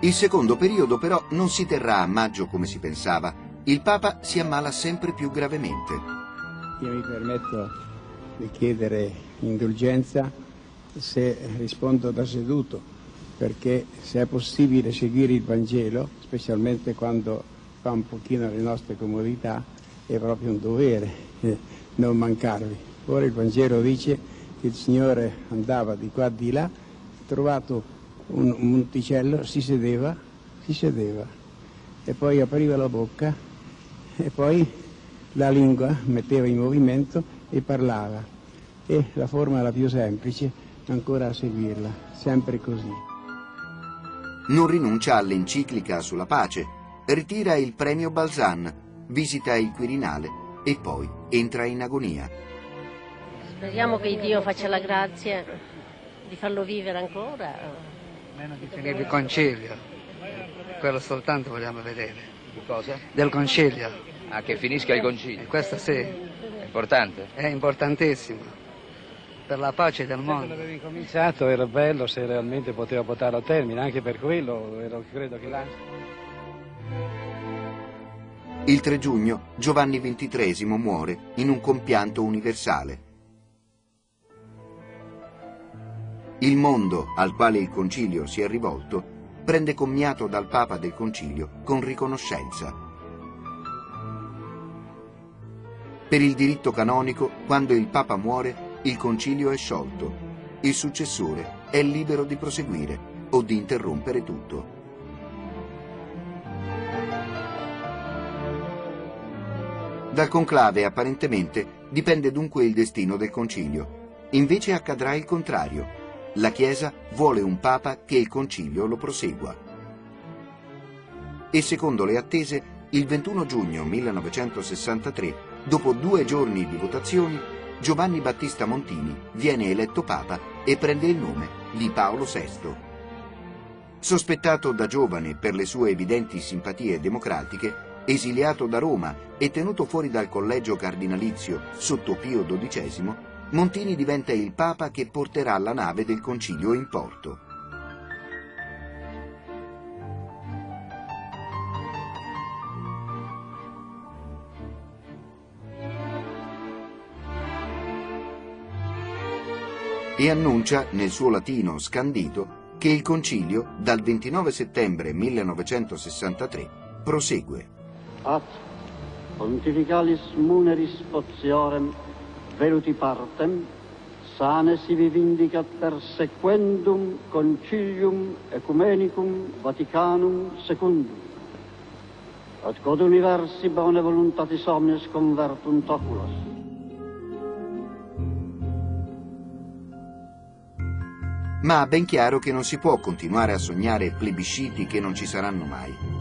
Il secondo periodo però non si terrà a maggio come si pensava. Il Papa si ammala sempre più gravemente. Io mi permetto di chiedere indulgenza se rispondo da seduto, perché se è possibile seguire il Vangelo, specialmente quando fa un pochino le nostre comodità, è proprio un dovere eh, non mancarvi. Ora il Vangelo dice che il Signore andava di qua e di là, trovato un monticello, si sedeva, si sedeva e poi apriva la bocca e poi la lingua metteva in movimento e parlava. E la forma la più semplice, ancora a seguirla, sempre così. Non rinuncia all'enciclica sulla pace, ritira il premio Balzan, visita il Quirinale e poi entra in agonia. Speriamo che Dio faccia la grazia di farlo vivere ancora. Di finire il concilio, quello soltanto vogliamo vedere. Di cosa? Del concilio. Ah, che finisca il concilio. E questo sì. È importante? È importantissimo. Per la pace del mondo. Quando aveva incominciato era bello se realmente poteva portarlo a termine, anche per quello ero, credo che l'ansia. Il 3 giugno Giovanni XXIII muore in un compianto universale. Il mondo al quale il concilio si è rivolto prende commiato dal Papa del concilio con riconoscenza. Per il diritto canonico, quando il Papa muore, il concilio è sciolto. Il successore è libero di proseguire o di interrompere tutto. Dal conclave apparentemente dipende dunque il destino del concilio. Invece accadrà il contrario. La Chiesa vuole un Papa che il concilio lo prosegua. E secondo le attese, il 21 giugno 1963, dopo due giorni di votazioni, Giovanni Battista Montini viene eletto Papa e prende il nome di Paolo VI. Sospettato da giovane per le sue evidenti simpatie democratiche, esiliato da Roma e tenuto fuori dal collegio cardinalizio sotto Pio XII, Montini diventa il Papa che porterà la nave del concilio in porto. e annuncia nel suo latino scandito che il concilio dal 29 settembre 1963 prosegue. At pontificalis muneris potiorem veluti partem sane si vivindicat persequendum concilium ecumenicum Vaticanum secundum ad quod universi bone voluntatis omnes convertunt oculos ma ben chiaro che non si può continuare a sognare plebisciti che non ci saranno mai.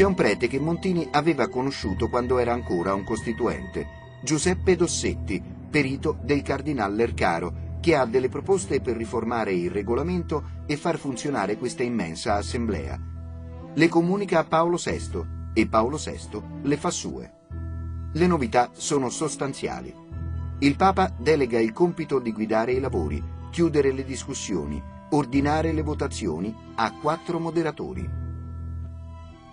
C'è un prete che Montini aveva conosciuto quando era ancora un costituente, Giuseppe Dossetti, perito del cardinal Lercaro, che ha delle proposte per riformare il regolamento e far funzionare questa immensa assemblea. Le comunica a Paolo VI e Paolo VI le fa sue. Le novità sono sostanziali. Il Papa delega il compito di guidare i lavori, chiudere le discussioni, ordinare le votazioni a quattro moderatori.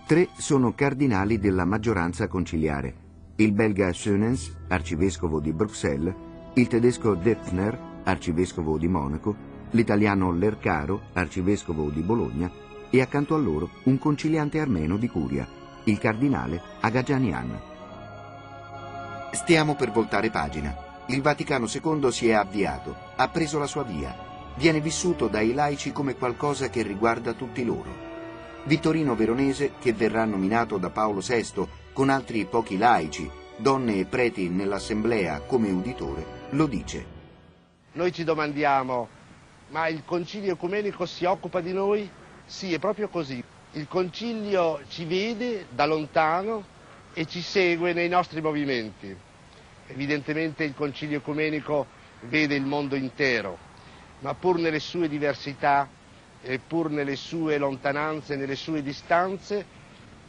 Tre sono cardinali della maggioranza conciliare. Il belga Sönens, arcivescovo di Bruxelles, il tedesco Depfner, arcivescovo di Monaco, l'italiano Lercaro, arcivescovo di Bologna, e accanto a loro un conciliante armeno di Curia, il cardinale Agagianian. Stiamo per voltare pagina. Il Vaticano II si è avviato, ha preso la sua via, viene vissuto dai laici come qualcosa che riguarda tutti loro. Vittorino Veronese, che verrà nominato da Paolo VI con altri pochi laici, donne e preti nell'assemblea come uditore, lo dice. Noi ci domandiamo, ma il concilio ecumenico si occupa di noi? Sì, è proprio così. Il concilio ci vede da lontano e ci segue nei nostri movimenti. Evidentemente il Concilio Ecumenico vede il mondo intero, ma pur nelle sue diversità e pur nelle sue lontananze, nelle sue distanze,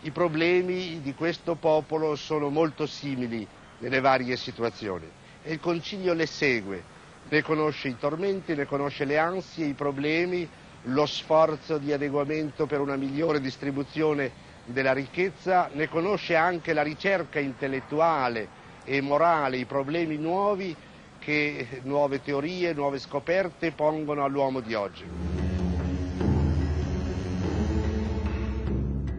i problemi di questo popolo sono molto simili nelle varie situazioni e il Concilio le segue, ne conosce i tormenti, ne conosce le ansie, i problemi, lo sforzo di adeguamento per una migliore distribuzione della ricchezza, ne conosce anche la ricerca intellettuale e morale, i problemi nuovi che nuove teorie, nuove scoperte pongono all'uomo di oggi.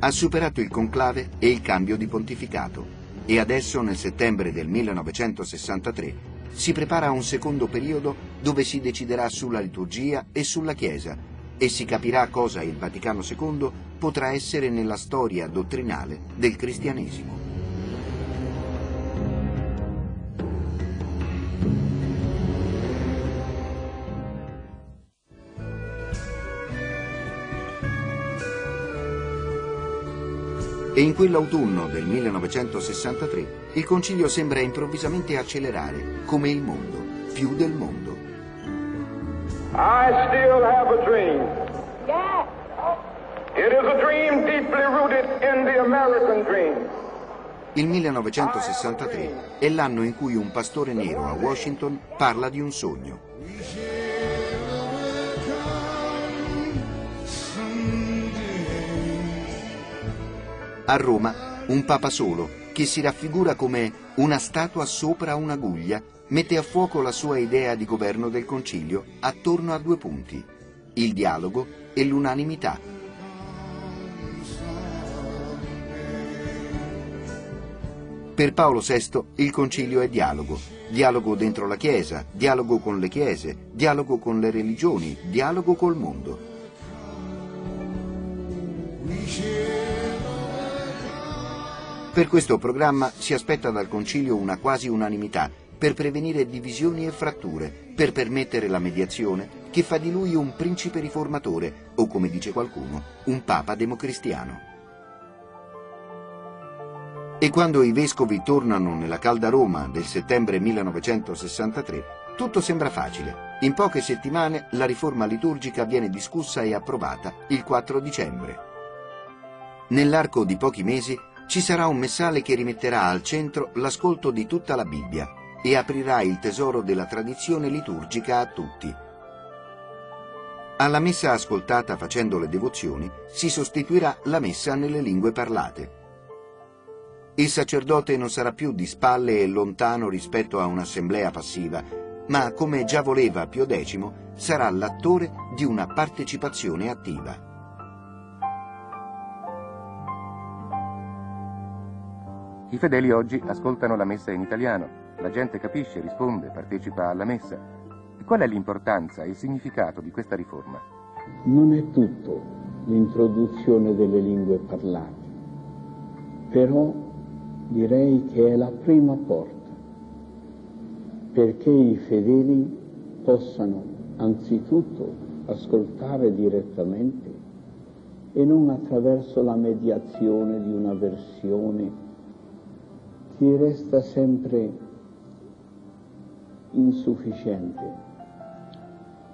Ha superato il conclave e il cambio di pontificato e adesso nel settembre del 1963 si prepara un secondo periodo dove si deciderà sulla liturgia e sulla Chiesa e si capirà cosa il Vaticano II potrà essere nella storia dottrinale del cristianesimo. E in quell'autunno del 1963 il concilio sembra improvvisamente accelerare, come il mondo, più del mondo. I still have a dream. It is a dream deeply rooted in the American dream. Il 1963 è l'anno in cui un pastore nero a Washington parla di un sogno. A Roma, un papa solo, che si raffigura come una statua sopra un'aguglia, mette a fuoco la sua idea di governo del concilio attorno a due punti, il dialogo e l'unanimità. Per Paolo VI il concilio è dialogo, dialogo dentro la Chiesa, dialogo con le chiese, dialogo con le religioni, dialogo col mondo. Per questo programma si aspetta dal Concilio una quasi unanimità per prevenire divisioni e fratture, per permettere la mediazione che fa di lui un principe riformatore o, come dice qualcuno, un papa democristiano. E quando i vescovi tornano nella calda Roma del settembre 1963, tutto sembra facile. In poche settimane la riforma liturgica viene discussa e approvata il 4 dicembre. Nell'arco di pochi mesi ci sarà un messale che rimetterà al centro l'ascolto di tutta la Bibbia e aprirà il tesoro della tradizione liturgica a tutti. Alla messa ascoltata facendo le devozioni si sostituirà la messa nelle lingue parlate. Il sacerdote non sarà più di spalle e lontano rispetto a un'assemblea passiva, ma come già voleva Pio X, sarà l'attore di una partecipazione attiva. I fedeli oggi ascoltano la messa in italiano, la gente capisce, risponde, partecipa alla messa. Qual è l'importanza e il significato di questa riforma? Non è tutto l'introduzione delle lingue parlate, però direi che è la prima porta perché i fedeli possano anzitutto ascoltare direttamente e non attraverso la mediazione di una versione ti resta sempre insufficiente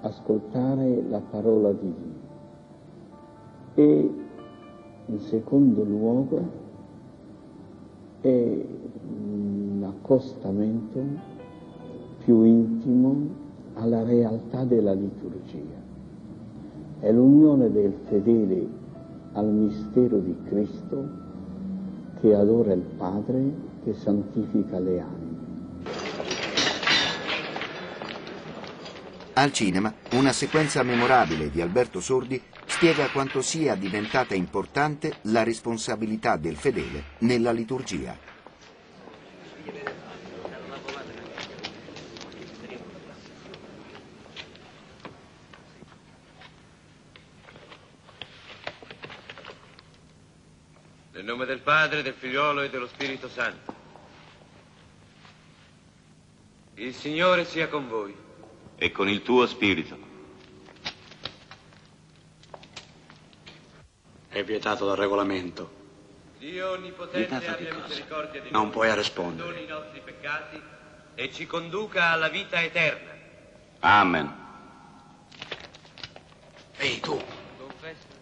ascoltare la parola di Dio. E in secondo luogo è un accostamento più intimo alla realtà della liturgia. È l'unione del fedele al mistero di Cristo che adora il Padre che santifica le anime. Al cinema, una sequenza memorabile di Alberto Sordi spiega quanto sia diventata importante la responsabilità del fedele nella liturgia. Nel nome del Padre, del Figliolo e dello Spirito Santo. Il Signore sia con voi. E con il tuo spirito. È vietato dal regolamento. Dio Onnipotente Vietato abbia misericordia di Non noi, puoi rispondere. perdoni i nostri peccati e ci conduca alla vita eterna. Amen. Ehi tu,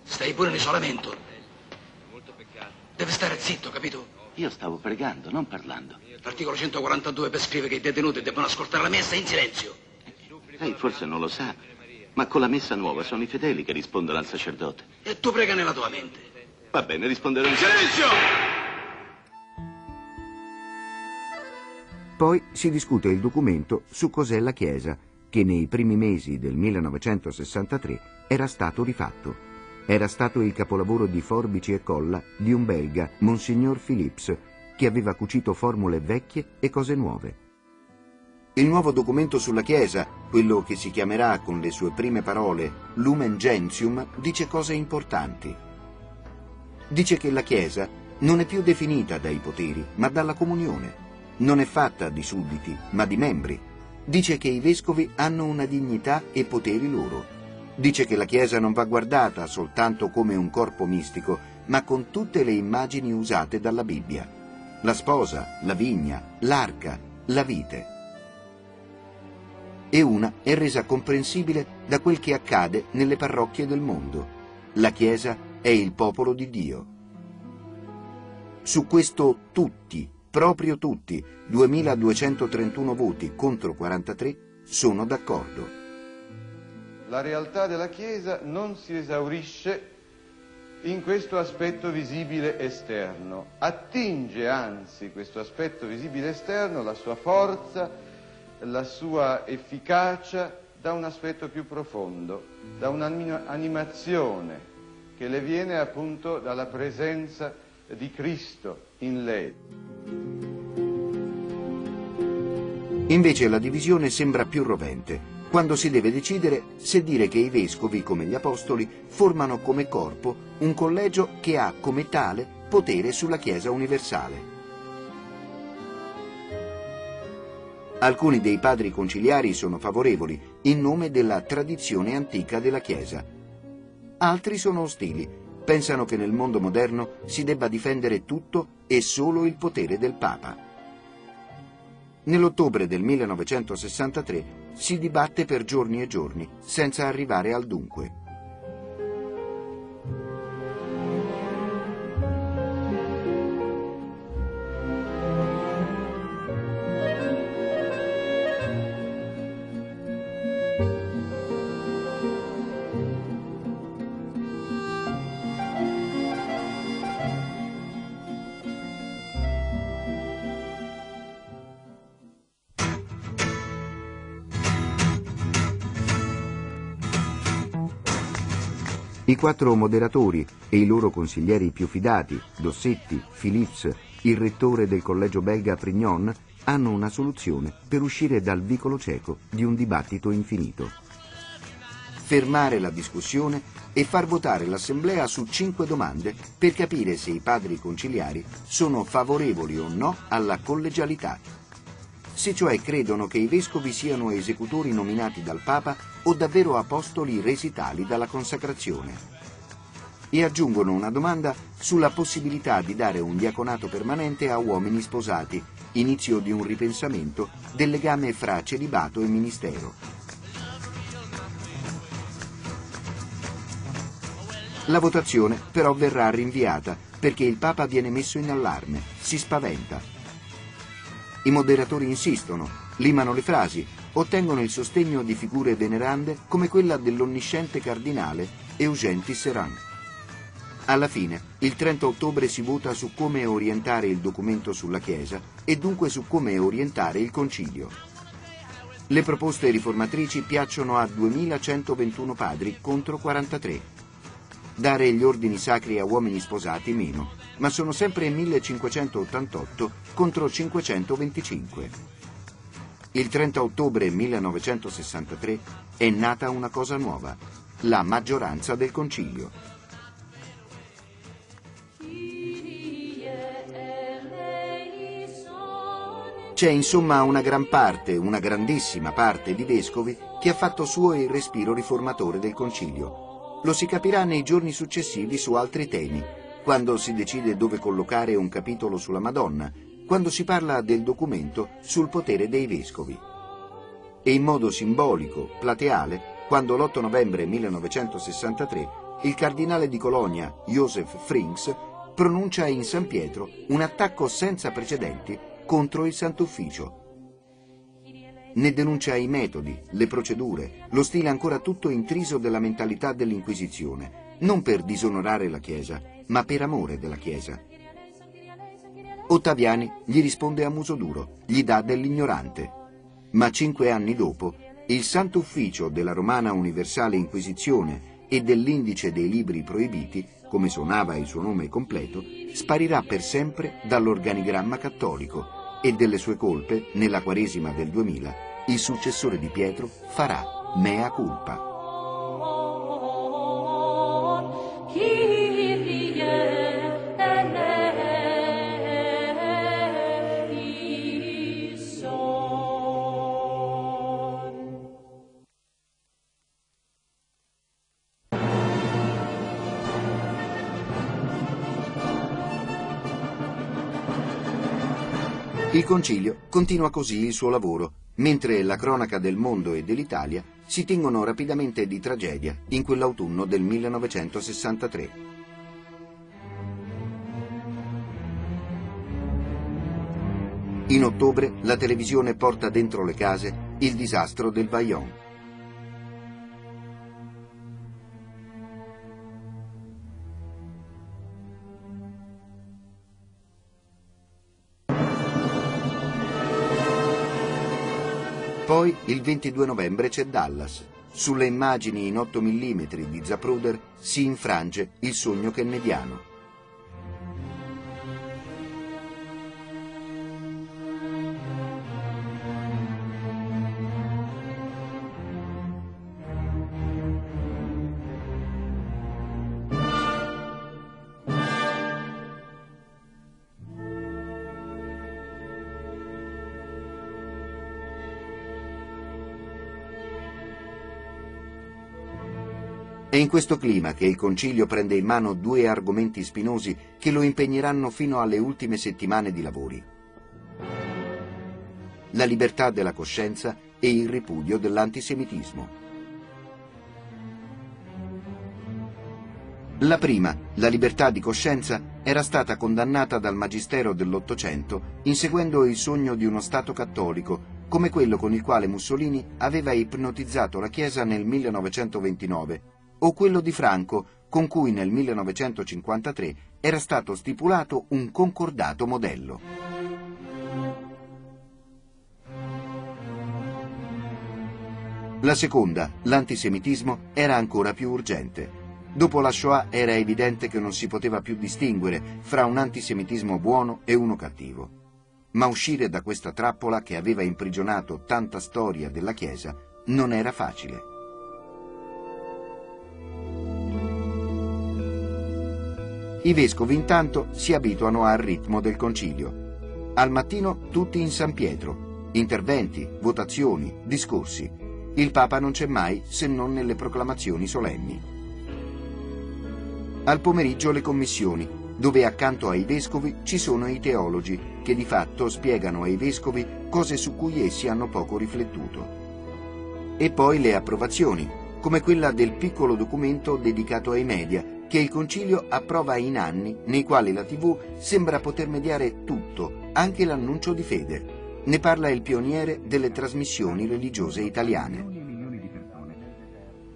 stai pure in isolamento. Deve stare zitto, capito? Io stavo pregando, non parlando. L'articolo 142 prescrive che i detenuti debbano ascoltare la messa in silenzio. Lei forse non lo sa, ma con la messa nuova sono i fedeli che rispondono al sacerdote. E tu prega nella tua mente. Va bene, risponderò in silenzio! Poi si discute il documento su cos'è la Chiesa, che nei primi mesi del 1963 era stato rifatto. Era stato il capolavoro di forbici e colla di un belga, Monsignor Philips, che aveva cucito formule vecchie e cose nuove. Il nuovo documento sulla Chiesa, quello che si chiamerà con le sue prime parole Lumen Gentium, dice cose importanti. Dice che la Chiesa non è più definita dai poteri, ma dalla comunione. Non è fatta di sudditi, ma di membri. Dice che i vescovi hanno una dignità e poteri loro. Dice che la Chiesa non va guardata soltanto come un corpo mistico, ma con tutte le immagini usate dalla Bibbia. La sposa, la vigna, l'arca, la vite. E una è resa comprensibile da quel che accade nelle parrocchie del mondo. La Chiesa è il popolo di Dio. Su questo tutti, proprio tutti, 2231 voti contro 43, sono d'accordo. La realtà della Chiesa non si esaurisce in questo aspetto visibile esterno, attinge anzi questo aspetto visibile esterno, la sua forza, la sua efficacia da un aspetto più profondo, da un'animazione che le viene appunto dalla presenza di Cristo in lei. Invece la divisione sembra più rovente quando si deve decidere se dire che i vescovi, come gli apostoli, formano come corpo un collegio che ha come tale potere sulla Chiesa universale. Alcuni dei padri conciliari sono favorevoli in nome della tradizione antica della Chiesa. Altri sono ostili, pensano che nel mondo moderno si debba difendere tutto e solo il potere del Papa. Nell'ottobre del 1963 si dibatte per giorni e giorni, senza arrivare al dunque. I quattro moderatori e i loro consiglieri più fidati, Dossetti, Philips, il rettore del collegio belga Prignon, hanno una soluzione per uscire dal vicolo cieco di un dibattito infinito. Fermare la discussione e far votare l'Assemblea su cinque domande per capire se i padri conciliari sono favorevoli o no alla collegialità se cioè credono che i vescovi siano esecutori nominati dal Papa o davvero apostoli resi tali dalla consacrazione. E aggiungono una domanda sulla possibilità di dare un diaconato permanente a uomini sposati, inizio di un ripensamento del legame fra celibato e ministero. La votazione però verrà rinviata perché il Papa viene messo in allarme, si spaventa i moderatori insistono, limano le frasi, ottengono il sostegno di figure venerande come quella dell'onnisciente cardinale Eugène Tisserand. Alla fine, il 30 ottobre si vota su come orientare il documento sulla Chiesa e dunque su come orientare il Concilio. Le proposte riformatrici piacciono a 2121 padri contro 43 dare gli ordini sacri a uomini sposati meno, ma sono sempre 1588 contro 525. Il 30 ottobre 1963 è nata una cosa nuova, la maggioranza del concilio. C'è insomma una gran parte, una grandissima parte di vescovi che ha fatto suo il respiro riformatore del concilio lo si capirà nei giorni successivi su altri temi, quando si decide dove collocare un capitolo sulla Madonna, quando si parla del documento sul potere dei vescovi. E in modo simbolico, plateale, quando l'8 novembre 1963 il cardinale di Colonia, Joseph Frings, pronuncia in San Pietro un attacco senza precedenti contro il Sant'Ufficio. Ne denuncia i metodi, le procedure, lo stile ancora tutto intriso della mentalità dell'Inquisizione, non per disonorare la Chiesa, ma per amore della Chiesa. Ottaviani gli risponde a muso duro, gli dà dell'ignorante. Ma cinque anni dopo, il Santo Ufficio della Romana Universale Inquisizione e dell'Indice dei Libri Proibiti, come suonava il suo nome completo, sparirà per sempre dall'organigramma cattolico e delle sue colpe, nella Quaresima del 2000, il successore di Pietro farà mea culpa. Il concilio continua così il suo lavoro, mentre la cronaca del mondo e dell'Italia si tingono rapidamente di tragedia in quell'autunno del 1963. In ottobre la televisione porta dentro le case il disastro del Vaillant. Poi il 22 novembre c'è Dallas. Sulle immagini in 8 mm di Zapruder si infrange il sogno kennediano. In questo clima che il Concilio prende in mano due argomenti spinosi che lo impegneranno fino alle ultime settimane di lavori. La libertà della coscienza e il ripudio dell'antisemitismo. La prima, la libertà di coscienza, era stata condannata dal Magistero dell'Ottocento inseguendo il sogno di uno Stato cattolico, come quello con il quale Mussolini aveva ipnotizzato la Chiesa nel 1929 o quello di Franco, con cui nel 1953 era stato stipulato un concordato modello. La seconda, l'antisemitismo, era ancora più urgente. Dopo la Shoah era evidente che non si poteva più distinguere fra un antisemitismo buono e uno cattivo. Ma uscire da questa trappola che aveva imprigionato tanta storia della Chiesa non era facile. I vescovi intanto si abituano al ritmo del concilio. Al mattino tutti in San Pietro, interventi, votazioni, discorsi. Il Papa non c'è mai se non nelle proclamazioni solenni. Al pomeriggio le commissioni, dove accanto ai vescovi ci sono i teologi, che di fatto spiegano ai vescovi cose su cui essi hanno poco riflettuto. E poi le approvazioni, come quella del piccolo documento dedicato ai media, che il Concilio approva in anni nei quali la TV sembra poter mediare tutto, anche l'annuncio di fede. Ne parla il pioniere delle trasmissioni religiose italiane.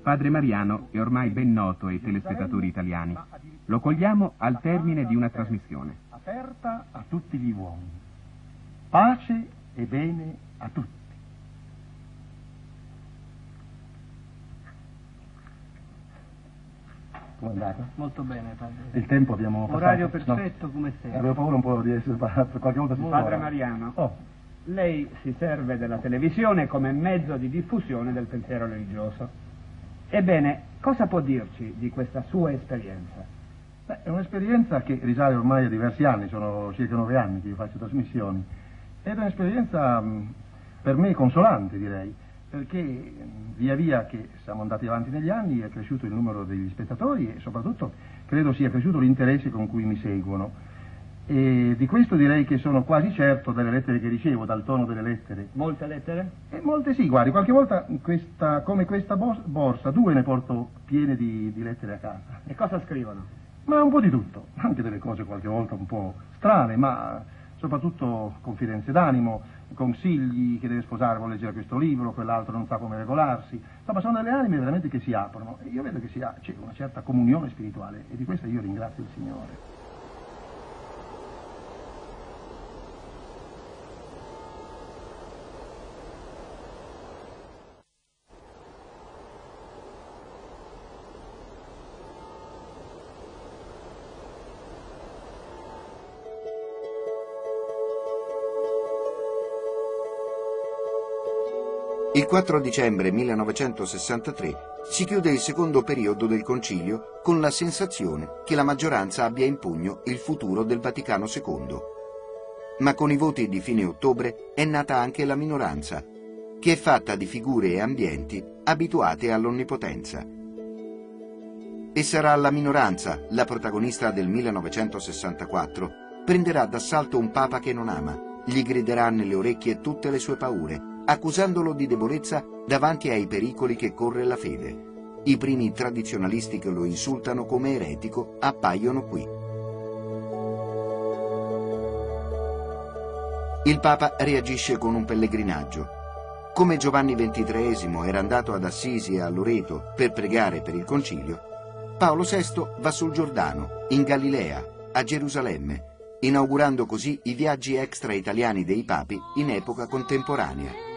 Padre Mariano è ormai ben noto ai telespettatori italiani. Lo cogliamo al termine di una trasmissione. Aperta a tutti gli uomini. Pace e bene a tutti. Come è? Molto bene, padre. Il tempo abbiamo passato. Orario perfetto, no. come sempre. Avevo paura un po' di essere sbagliato, qualche volta si Padre sbaglia. Mariano, Oh, lei si serve della televisione come mezzo di diffusione del pensiero religioso. Ebbene, cosa può dirci di questa sua esperienza? beh, è un'esperienza che risale ormai a diversi anni, sono circa nove anni che io faccio trasmissioni. Ed è un'esperienza per me consolante, direi, perché via via che siamo andati avanti negli anni è cresciuto il numero degli spettatori e soprattutto credo sia cresciuto l'interesse con cui mi seguono. E di questo direi che sono quasi certo dalle lettere che ricevo, dal tono delle lettere. Molte lettere? E molte sì, guardi, qualche volta questa, come questa borsa, due ne porto piene di, di lettere a casa. E cosa scrivono? Ma un po' di tutto, anche delle cose qualche volta un po' strane, ma soprattutto confidenze d'animo, consigli che deve sposare, vuole leggere questo libro, quell'altro non sa come regolarsi. Insomma, sono delle anime veramente che si aprono e io vedo che c'è una certa comunione spirituale e di questo io ringrazio il Signore. Il 4 dicembre 1963 si chiude il secondo periodo del concilio con la sensazione che la maggioranza abbia in pugno il futuro del Vaticano II. Ma con i voti di fine ottobre è nata anche la minoranza, che è fatta di figure e ambienti abituate all'onnipotenza. E sarà la minoranza, la protagonista del 1964, prenderà d'assalto un papa che non ama, gli griderà nelle orecchie tutte le sue paure accusandolo di debolezza davanti ai pericoli che corre la fede. I primi tradizionalisti che lo insultano come eretico appaiono qui. Il Papa reagisce con un pellegrinaggio. Come Giovanni XXIII era andato ad Assisi e a Loreto per pregare per il concilio, Paolo VI va sul Giordano, in Galilea, a Gerusalemme, inaugurando così i viaggi extra italiani dei papi in epoca contemporanea.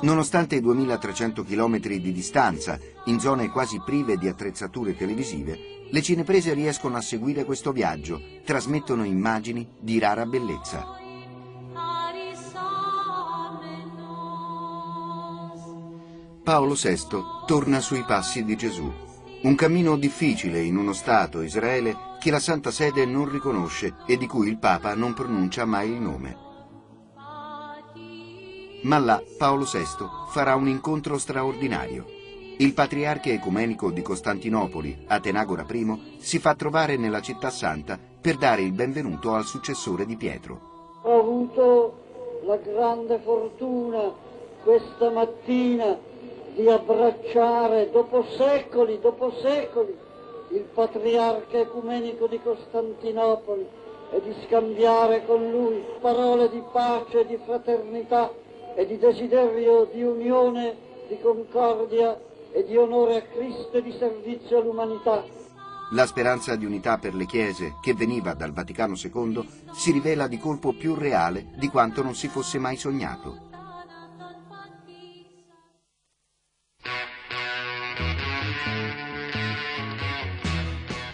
Nonostante i 2300 km di distanza, in zone quasi prive di attrezzature televisive, le cineprese riescono a seguire questo viaggio, trasmettono immagini di rara bellezza. Paolo VI torna sui passi di Gesù. Un cammino difficile in uno Stato, Israele, che la Santa Sede non riconosce e di cui il Papa non pronuncia mai il nome. Ma là Paolo VI farà un incontro straordinario. Il patriarca ecumenico di Costantinopoli, Atenagora I, si fa trovare nella città santa per dare il benvenuto al successore di Pietro. Ho avuto la grande fortuna questa mattina di abbracciare dopo secoli, dopo secoli, il patriarca ecumenico di Costantinopoli e di scambiare con lui parole di pace e di fraternità e di desiderio di unione, di concordia e di onore a Cristo e di servizio all'umanità. La speranza di unità per le chiese che veniva dal Vaticano II si rivela di colpo più reale di quanto non si fosse mai sognato.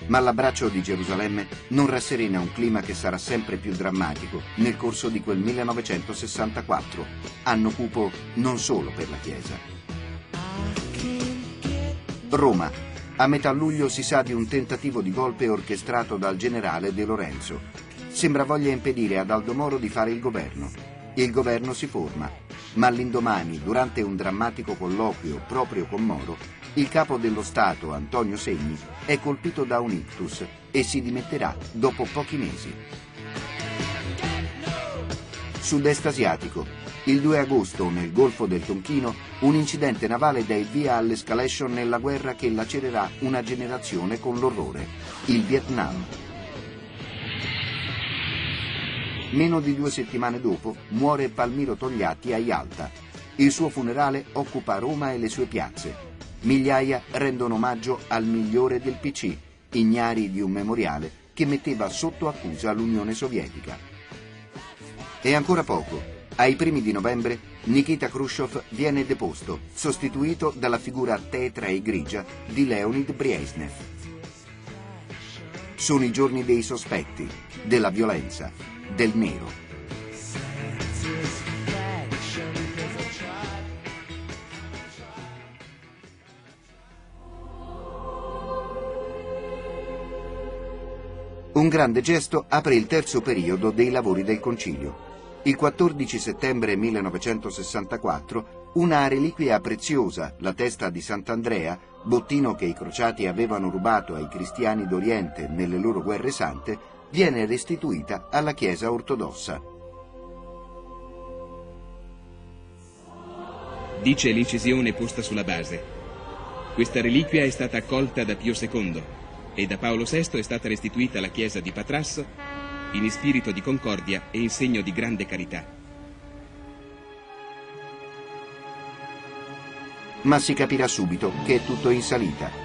Ma l'abbraccio di Gerusalemme non rasserena un clima che sarà sempre più drammatico nel corso di quel 1964, anno cupo non solo per la Chiesa. Roma. A metà luglio si sa di un tentativo di golpe orchestrato dal generale De Lorenzo. Sembra voglia impedire ad Aldo Moro di fare il governo. Il governo si forma, ma all'indomani, durante un drammatico colloquio proprio con Moro, il capo dello Stato, Antonio Segni, è colpito da un ictus e si dimetterà dopo pochi mesi. Sud-est asiatico. Il 2 agosto, nel Golfo del Tonchino, un incidente navale dà il via all'escalation nella guerra che lacererà una generazione con l'orrore, il Vietnam. Meno di due settimane dopo muore Palmiro Togliatti a Yalta. Il suo funerale occupa Roma e le sue piazze. Migliaia rendono omaggio al migliore del PC, ignari di un memoriale che metteva sotto accusa l'Unione Sovietica. E ancora poco. Ai primi di novembre Nikita Khrushchev viene deposto, sostituito dalla figura tetra e grigia di Leonid Brezhnev. Sono i giorni dei sospetti, della violenza, del nero. Un grande gesto apre il terzo periodo dei lavori del concilio. Il 14 settembre 1964 una reliquia preziosa, la testa di Sant'Andrea, bottino che i crociati avevano rubato ai cristiani d'Oriente nelle loro guerre sante, viene restituita alla Chiesa ortodossa. dice l'incisione posta sulla base. Questa reliquia è stata accolta da Pio II e da Paolo VI è stata restituita alla chiesa di Patrasso in spirito di concordia e in segno di grande carità. Ma si capirà subito che è tutto in salita.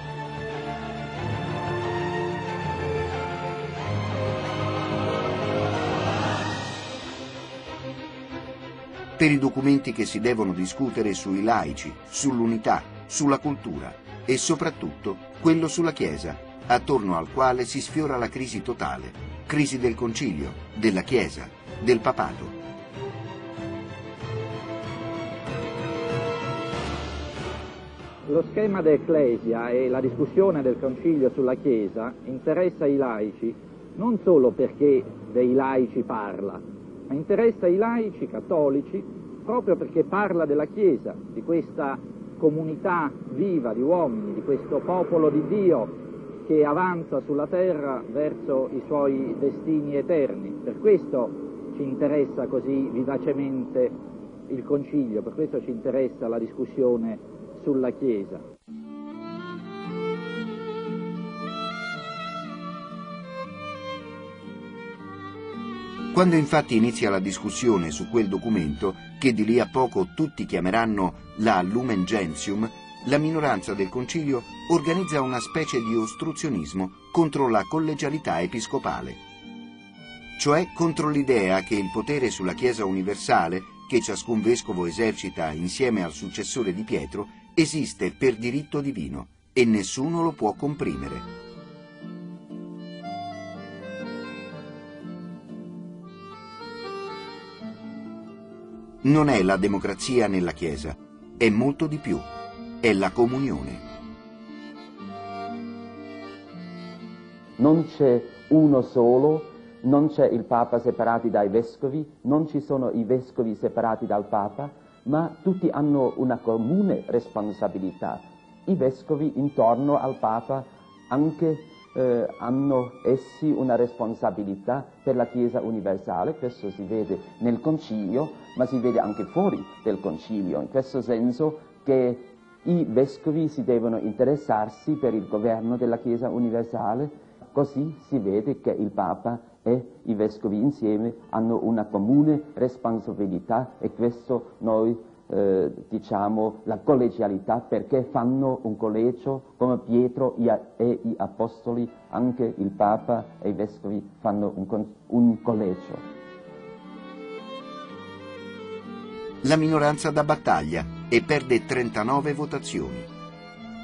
Per i documenti che si devono discutere sui laici, sull'unità, sulla cultura e soprattutto quello sulla Chiesa, attorno al quale si sfiora la crisi totale, crisi del concilio, della Chiesa, del papato. Lo schema d'Ecclesia e la discussione del concilio sulla Chiesa interessa i laici non solo perché dei laici parla, ma interessa i laici cattolici proprio perché parla della Chiesa, di questa comunità viva di uomini, di questo popolo di Dio che avanza sulla terra verso i suoi destini eterni. Per questo ci interessa così vivacemente il Concilio, per questo ci interessa la discussione sulla Chiesa. Quando infatti inizia la discussione su quel documento, che di lì a poco tutti chiameranno la Lumen Gentium, la minoranza del concilio organizza una specie di ostruzionismo contro la collegialità episcopale, cioè contro l'idea che il potere sulla Chiesa universale, che ciascun vescovo esercita insieme al successore di Pietro, esiste per diritto divino e nessuno lo può comprimere. Non è la democrazia nella Chiesa, è molto di più, è la comunione. Non c'è uno solo, non c'è il Papa separato dai vescovi, non ci sono i vescovi separati dal Papa, ma tutti hanno una comune responsabilità. I vescovi intorno al Papa anche eh, hanno essi una responsabilità per la Chiesa universale, questo si vede nel concilio, ma si vede anche fuori del concilio, in questo senso che i vescovi si devono interessarsi per il governo della Chiesa universale, così si vede che il Papa e i vescovi insieme hanno una comune responsabilità e questo noi eh, diciamo la collegialità perché fanno un collegio come Pietro e gli Apostoli, anche il Papa e i Vescovi fanno un, un collegio. La minoranza dà battaglia e perde 39 votazioni,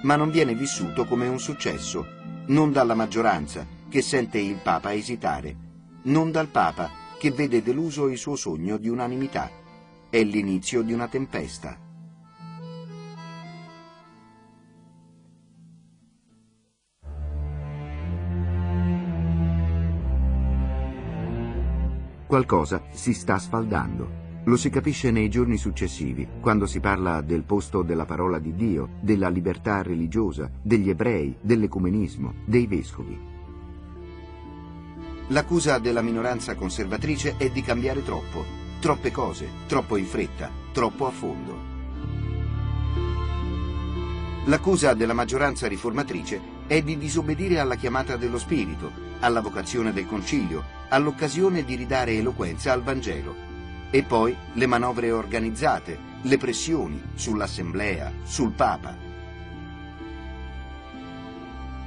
ma non viene vissuto come un successo, non dalla maggioranza che sente il Papa esitare, non dal Papa che vede deluso il suo sogno di unanimità è l'inizio di una tempesta. Qualcosa si sta sfaldando. Lo si capisce nei giorni successivi, quando si parla del posto della parola di Dio, della libertà religiosa, degli ebrei, dell'ecumenismo, dei vescovi. L'accusa della minoranza conservatrice è di cambiare troppo, Troppe cose, troppo in fretta, troppo a fondo. L'accusa della maggioranza riformatrice è di disobbedire alla chiamata dello Spirito, alla vocazione del Concilio, all'occasione di ridare eloquenza al Vangelo. E poi le manovre organizzate, le pressioni sull'Assemblea, sul Papa.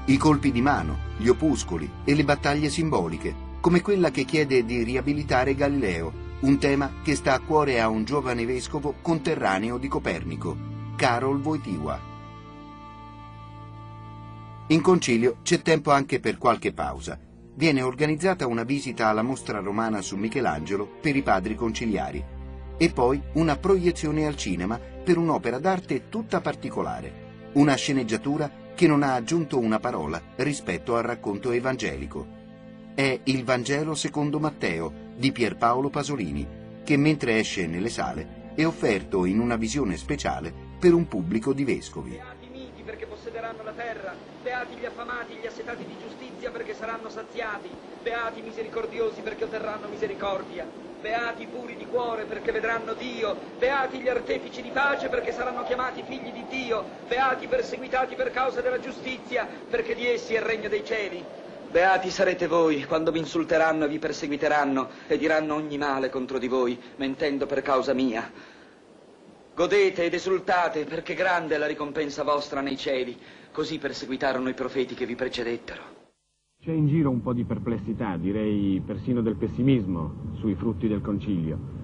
I colpi di mano, gli opuscoli e le battaglie simboliche, come quella che chiede di riabilitare Galileo un tema che sta a cuore a un giovane vescovo conterraneo di Copernico, Karol Wojtyła. In concilio c'è tempo anche per qualche pausa. Viene organizzata una visita alla mostra romana su Michelangelo per i padri conciliari e poi una proiezione al cinema per un'opera d'arte tutta particolare, una sceneggiatura che non ha aggiunto una parola rispetto al racconto evangelico. È il Vangelo secondo Matteo, di Pierpaolo Pasolini, che mentre esce nelle sale è offerto in una visione speciale per un pubblico di vescovi. perché possederà possedranno la terra. Beati gli affamati, gli assetati di giustizia perché saranno saziati. Beati i misericordiosi perché otterranno misericordia. Beati i puri di cuore perché vedranno Dio. Beati gli artefici di pace perché saranno chiamati figli di Dio. Beati i perseguitati per causa della giustizia perché di essi è il regno dei cieli. Beati sarete voi quando vi insulteranno e vi perseguiteranno e diranno ogni male contro di voi, mentendo per causa mia. Godete ed esultate perché grande è la ricompensa vostra nei cieli. Così perseguitarono i profeti che vi precedettero. C'è in giro un po' di perplessità, direi persino del pessimismo sui frutti del concilio.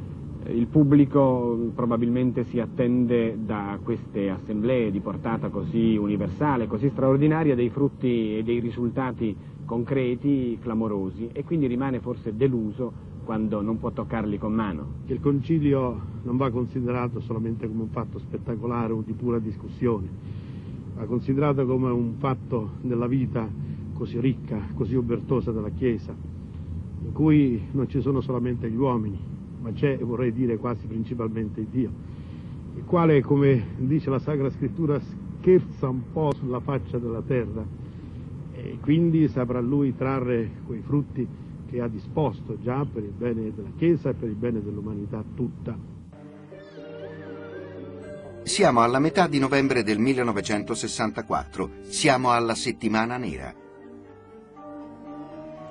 Il pubblico probabilmente si attende da queste assemblee di portata così universale, così straordinaria, dei frutti e dei risultati concreti, clamorosi, e quindi rimane forse deluso quando non può toccarli con mano. Il concilio non va considerato solamente come un fatto spettacolare o di pura discussione, va considerato come un fatto della vita così ricca, così obertosa della Chiesa, in cui non ci sono solamente gli uomini, ma c'è, vorrei dire, quasi principalmente Dio, il quale, come dice la Sacra Scrittura, scherza un po' sulla faccia della terra e quindi saprà lui trarre quei frutti che ha disposto già per il bene della Chiesa e per il bene dell'umanità tutta. Siamo alla metà di novembre del 1964, siamo alla settimana nera.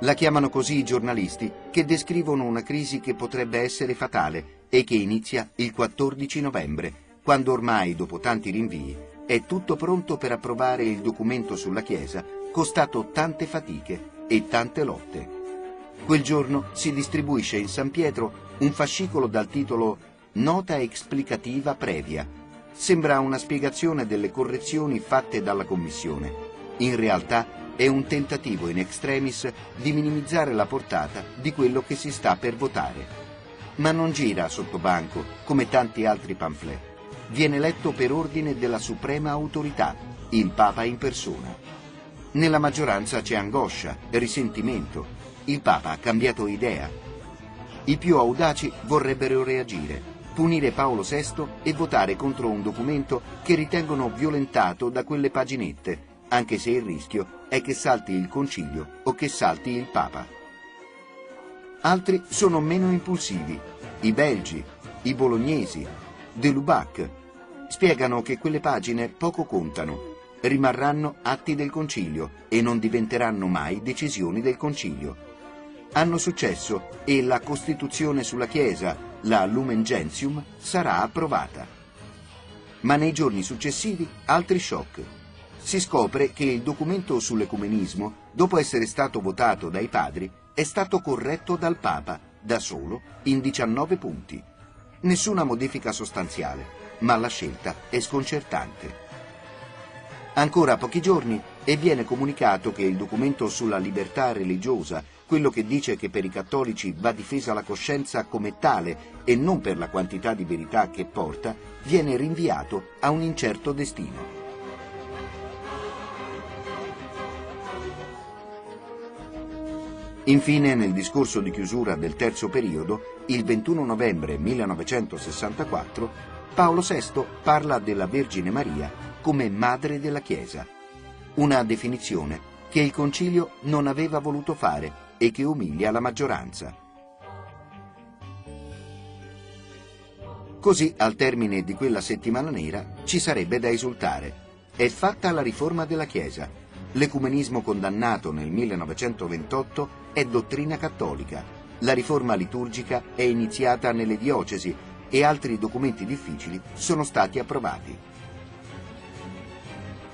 La chiamano così i giornalisti che descrivono una crisi che potrebbe essere fatale e che inizia il 14 novembre, quando ormai, dopo tanti rinvii, è tutto pronto per approvare il documento sulla Chiesa, costato tante fatiche e tante lotte. Quel giorno si distribuisce in San Pietro un fascicolo dal titolo Nota explicativa previa. Sembra una spiegazione delle correzioni fatte dalla Commissione. In realtà è un tentativo in extremis di minimizzare la portata di quello che si sta per votare. Ma non gira sotto banco come tanti altri pamphlet. Viene letto per ordine della suprema autorità, il Papa in persona. Nella maggioranza c'è angoscia, risentimento, il Papa ha cambiato idea. I più audaci vorrebbero reagire, punire Paolo VI e votare contro un documento che ritengono violentato da quelle paginette, anche se il rischio è che salti il concilio o che salti il Papa. Altri sono meno impulsivi, i belgi, i bolognesi, De Lubac. Spiegano che quelle pagine poco contano, rimarranno atti del concilio e non diventeranno mai decisioni del concilio hanno successo e la Costituzione sulla Chiesa, la Lumen Gentium, sarà approvata. Ma nei giorni successivi altri shock. Si scopre che il documento sull'ecumenismo, dopo essere stato votato dai padri, è stato corretto dal Papa, da solo, in 19 punti. Nessuna modifica sostanziale, ma la scelta è sconcertante. Ancora pochi giorni e viene comunicato che il documento sulla libertà religiosa quello che dice che per i cattolici va difesa la coscienza come tale e non per la quantità di verità che porta, viene rinviato a un incerto destino. Infine, nel discorso di chiusura del terzo periodo, il 21 novembre 1964, Paolo VI parla della Vergine Maria come Madre della Chiesa, una definizione che il Concilio non aveva voluto fare e che umilia la maggioranza. Così, al termine di quella settimana nera, ci sarebbe da esultare. È fatta la riforma della Chiesa. L'ecumenismo condannato nel 1928 è dottrina cattolica. La riforma liturgica è iniziata nelle diocesi e altri documenti difficili sono stati approvati.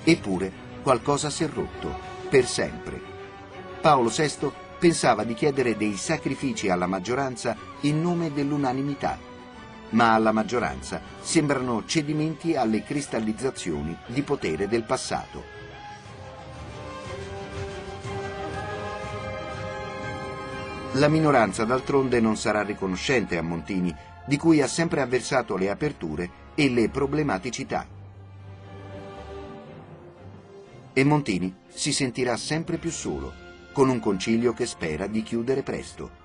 Eppure qualcosa si è rotto, per sempre. Paolo VI pensava di chiedere dei sacrifici alla maggioranza in nome dell'unanimità, ma alla maggioranza sembrano cedimenti alle cristallizzazioni di potere del passato. La minoranza d'altronde non sarà riconoscente a Montini, di cui ha sempre avversato le aperture e le problematicità. E Montini si sentirà sempre più solo con un concilio che spera di chiudere presto.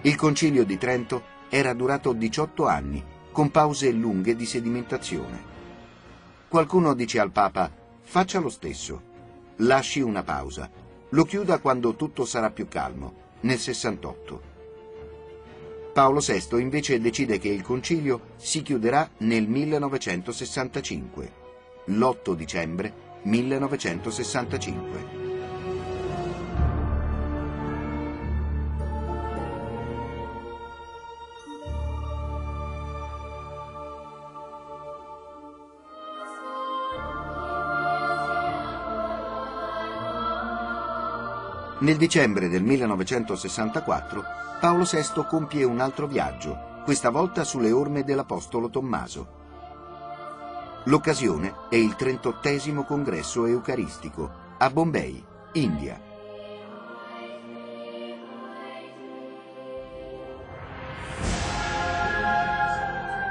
Il concilio di Trento era durato 18 anni con pause lunghe di sedimentazione. Qualcuno dice al Papa, faccia lo stesso, lasci una pausa, lo chiuda quando tutto sarà più calmo, nel 68. Paolo VI invece decide che il concilio si chiuderà nel 1965, l'8 dicembre 1965. Nel dicembre del 1964 Paolo VI compie un altro viaggio, questa volta sulle orme dell'Apostolo Tommaso. L'occasione è il 38 congresso eucaristico a Bombay, India.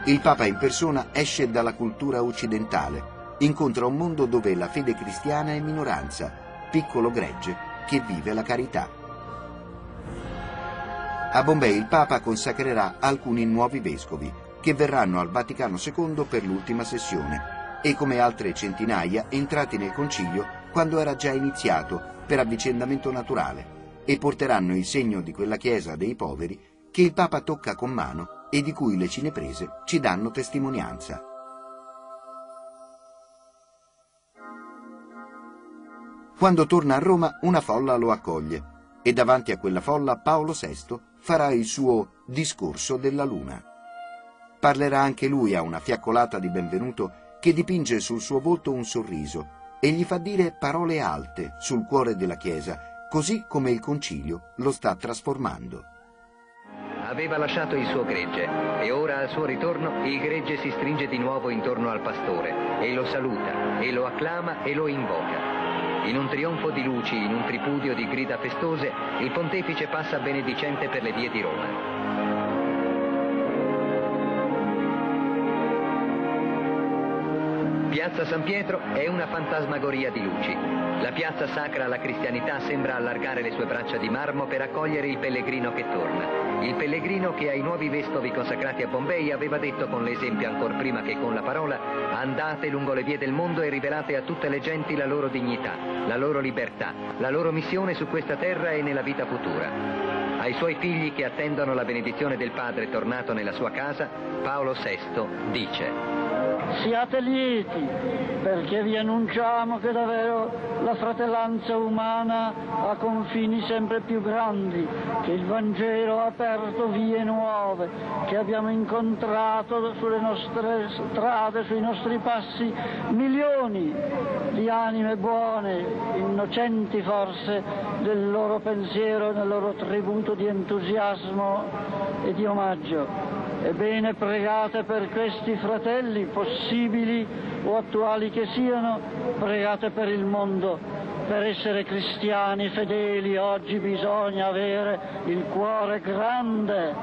Il Papa in persona esce dalla cultura occidentale, incontra un mondo dove la fede cristiana è minoranza, piccolo gregge che vive la carità. A Bombay il Papa consacrerà alcuni nuovi vescovi che verranno al Vaticano II per l'ultima sessione e come altre centinaia entrati nel concilio quando era già iniziato per avvicendamento naturale e porteranno il segno di quella Chiesa dei poveri che il Papa tocca con mano e di cui le cineprese ci danno testimonianza. Quando torna a Roma una folla lo accoglie e davanti a quella folla Paolo VI farà il suo discorso della luna. Parlerà anche lui a una fiaccolata di benvenuto che dipinge sul suo volto un sorriso e gli fa dire parole alte sul cuore della Chiesa, così come il concilio lo sta trasformando. Aveva lasciato il suo gregge e ora al suo ritorno il gregge si stringe di nuovo intorno al pastore e lo saluta e lo acclama e lo invoca. In un trionfo di luci, in un tripudio di grida festose, il pontefice passa benedicente per le vie di Roma. Piazza San Pietro è una fantasmagoria di luci. La piazza sacra alla cristianità sembra allargare le sue braccia di marmo per accogliere il pellegrino che torna. Il pellegrino che ai nuovi vescovi consacrati a Bombay aveva detto con l'esempio ancor prima che con la parola andate lungo le vie del mondo e rivelate a tutte le genti la loro dignità, la loro libertà, la loro missione su questa terra e nella vita futura. Ai suoi figli che attendono la benedizione del Padre tornato nella sua casa, Paolo VI dice Siate lieti perché vi annunciamo che davvero la fratellanza umana ha confini sempre più grandi, che il Vangelo ha aperto vie nuove, che abbiamo incontrato sulle nostre strade, sui nostri passi, milioni di anime buone, innocenti forse del loro pensiero, nel loro tributo di entusiasmo e di omaggio. Ebbene pregate per questi fratelli, possibili o attuali che siano, pregate per il mondo. Per essere cristiani fedeli oggi bisogna avere il cuore grande,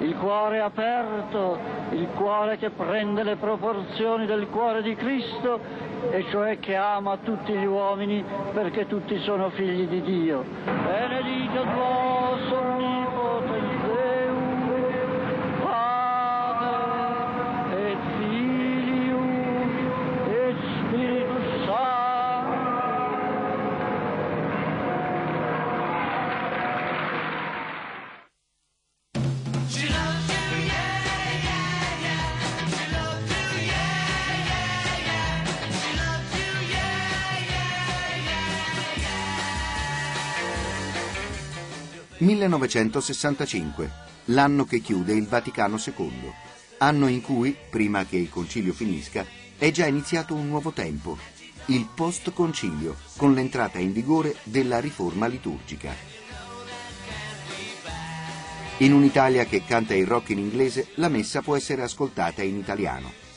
il cuore aperto, il cuore che prende le proporzioni del cuore di Cristo e cioè che ama tutti gli uomini perché tutti sono figli di Dio. Benedito vos onnipotens – 1965, l'anno che chiude il Vaticano II, anno in cui, prima che il concilio finisca, è già iniziato un nuovo tempo, il post-concilio, con l'entrata in vigore della riforma liturgica. In un'Italia che canta il rock in inglese, la messa può essere ascoltata in italiano.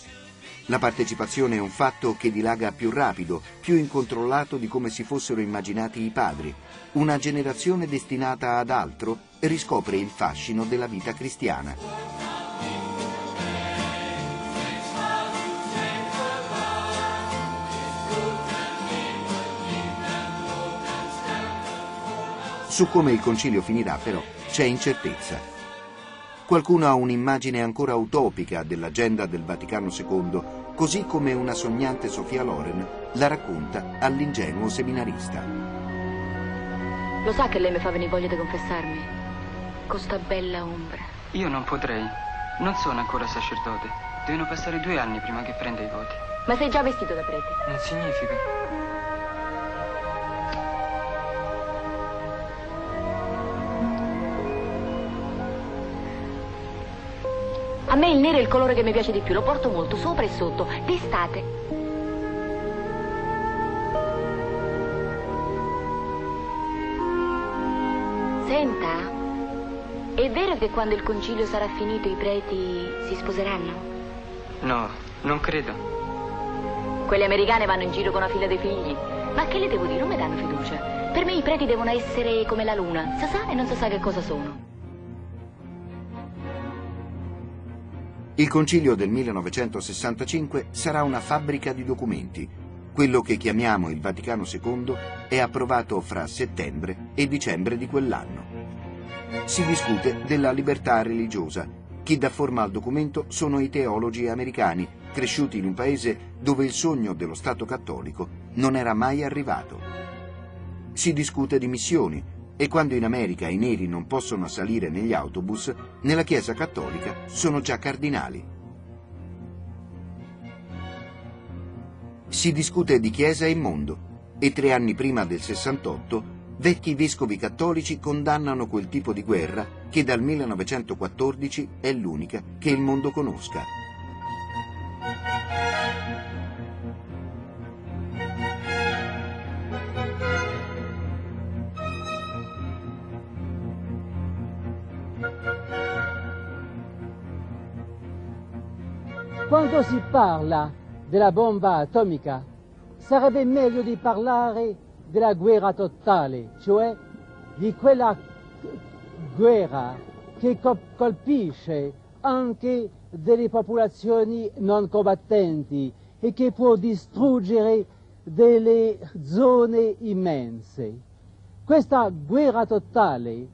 La partecipazione è un fatto che dilaga più rapido, più incontrollato di come si fossero immaginati i padri. Una generazione destinata ad altro riscopre il fascino della vita cristiana. Su come il concilio finirà, però, c'è incertezza. Qualcuno ha un'immagine ancora utopica dell'agenda del Vaticano II, così come una sognante Sofia Loren la racconta all'ingenuo seminarista. Lo sa che lei mi fa venire voglia di confessarmi? Con sta bella ombra. Io non potrei. Non sono ancora sacerdote. Devono passare due anni prima che prenda i voti. Ma sei già vestito da prete? Non significa. A me il nero è il colore che mi piace di più, lo porto molto, sopra e sotto, d'estate. Senta, è vero che quando il concilio sarà finito i preti si sposeranno? No, non credo. Quelle americane vanno in giro con una fila dei figli. Ma che le devo dire? Non mi danno fiducia. Per me i preti devono essere come la luna, sa sa e non sa sa che cosa sono. Il concilio del 1965 sarà una fabbrica di documenti. Quello che chiamiamo il Vaticano II è approvato fra settembre e dicembre di quell'anno. Si discute della libertà religiosa. Chi dà forma al documento sono i teologi americani, cresciuti in un paese dove il sogno dello Stato cattolico non era mai arrivato. Si discute di missioni, e quando in America i neri non possono salire negli autobus, nella Chiesa cattolica sono già cardinali. Si discute di Chiesa e mondo e tre anni prima del 68 vecchi vescovi cattolici condannano quel tipo di guerra che dal 1914 è l'unica che il mondo conosca. Quando si parla della bomba atomica, sarebbe meglio di parlare della guerra totale, cioè di quella guerra che colpisce anche delle popolazioni non combattenti e che può distruggere delle zone immense. Questa guerra totale,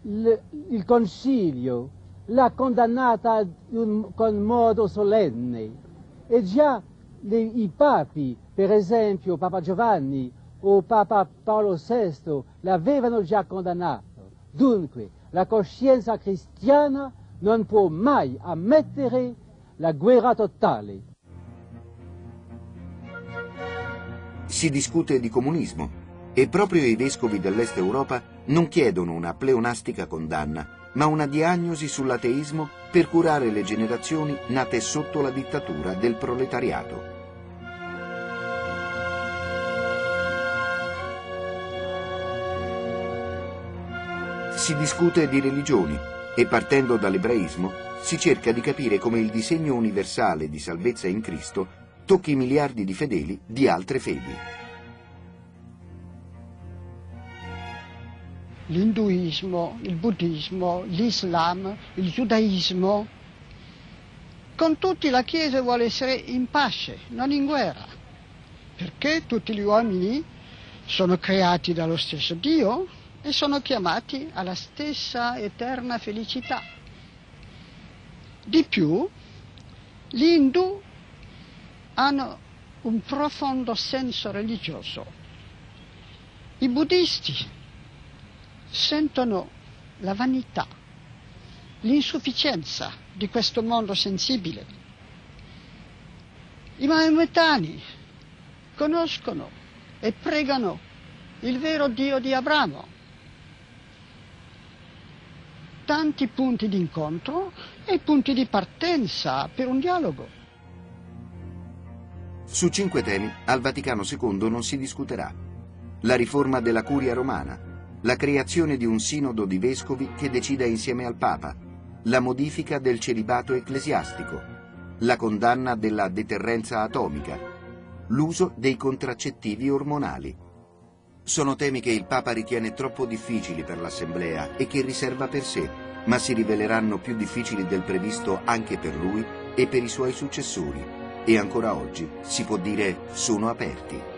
il, il Concilio l'ha condannata un, con modo solenne e già le, i papi, per esempio Papa Giovanni o Papa Paolo VI, l'avevano già condannato. Dunque, la coscienza cristiana non può mai ammettere la guerra totale. Si discute di comunismo e proprio i vescovi dell'Est Europa non chiedono una pleonastica condanna, ma una diagnosi sull'ateismo per curare le generazioni nate sotto la dittatura del proletariato. Si discute di religioni e partendo dall'ebraismo si cerca di capire come il disegno universale di salvezza in Cristo tocchi miliardi di fedeli di altre fedi. L'induismo, il buddismo, l'islam, il giudaismo, con tutti la Chiesa vuole essere in pace, non in guerra, perché tutti gli uomini sono creati dallo stesso Dio e sono chiamati alla stessa eterna felicità. Di più, gli Hindu hanno un profondo senso religioso. I buddisti sentono la vanità, l'insufficienza di questo mondo sensibile. I maometani conoscono e pregano il vero Dio di Abramo. Tanti punti di incontro e punti di partenza per un dialogo. Su cinque temi al Vaticano II non si discuterà. La riforma della curia romana, la creazione di un sinodo di vescovi che decida insieme al Papa, la modifica del celibato ecclesiastico, la condanna della deterrenza atomica, l'uso dei contraccettivi ormonali. Sono temi che il Papa ritiene troppo difficili per l'Assemblea e che riserva per sé, ma si riveleranno più difficili del previsto anche per lui e per i suoi successori e ancora oggi si può dire sono aperti.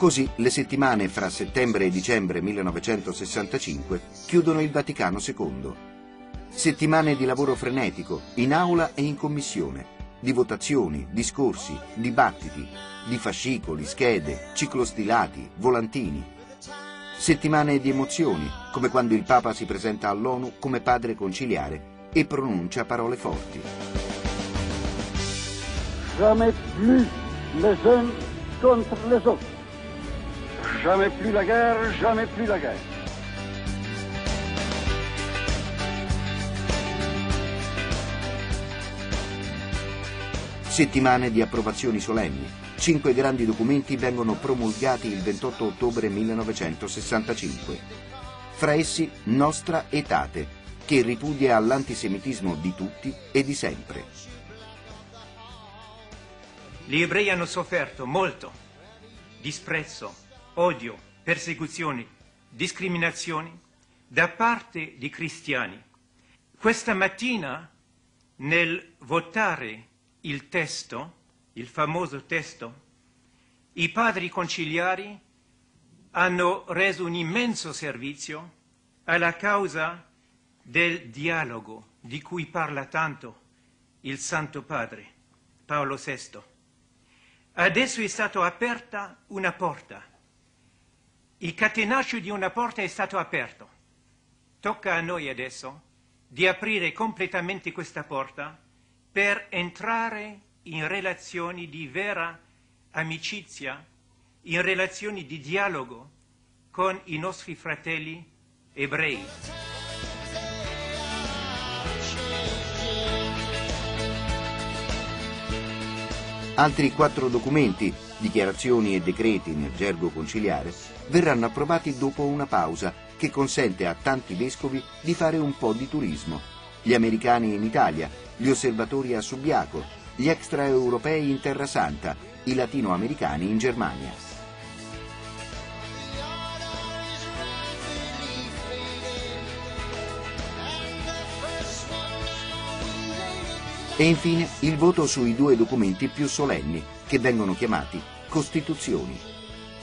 Così le settimane fra settembre e dicembre 1965 chiudono il Vaticano II. Settimane di lavoro frenetico, in aula e in commissione, di votazioni, discorsi, dibattiti, di fascicoli, schede, ciclostilati, volantini. Settimane di emozioni, come quando il Papa si presenta all'ONU come padre conciliare e pronuncia parole forti. Jamais plus les uns contre les autres. Jamais plus la guerre, jamais plus la guerre. Settimane di approvazioni solenni. Cinque grandi documenti vengono promulgati il 28 ottobre 1965. Fra essi Nostra Etate, che ripudia l'antisemitismo di tutti e di sempre. Gli ebrei hanno sofferto molto disprezzo, odio, persecuzioni, discriminazioni da parte di cristiani. Questa mattina, nel votare il testo, il famoso testo, i padri conciliari hanno reso un immenso servizio alla causa del dialogo di cui parla tanto il Santo Padre Paolo VI. Adesso è stata aperta una porta. Il catenaccio di una porta è stato aperto. Tocca a noi adesso di aprire completamente questa porta per entrare in relazioni di vera amicizia, in relazioni di dialogo con i nostri fratelli ebrei. Altri quattro documenti, dichiarazioni e decreti nel gergo conciliare, verranno approvati dopo una pausa che consente a tanti vescovi di fare un po' di turismo. Gli americani in Italia, gli osservatori a Subiaco, gli extraeuropei in Terra Santa, i latinoamericani in Germania. E infine il voto sui due documenti più solenni, che vengono chiamati Costituzioni.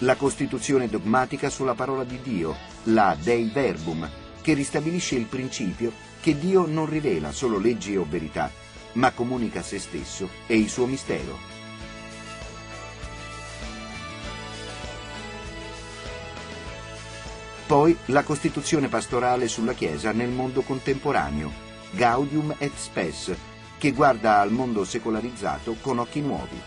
La Costituzione dogmatica sulla parola di Dio, la Dei Verbum, che ristabilisce il principio che Dio non rivela solo leggi o verità, ma comunica se stesso e il suo mistero. Poi la Costituzione pastorale sulla Chiesa nel mondo contemporaneo, Gaudium et Spes, che guarda al mondo secolarizzato con occhi nuovi.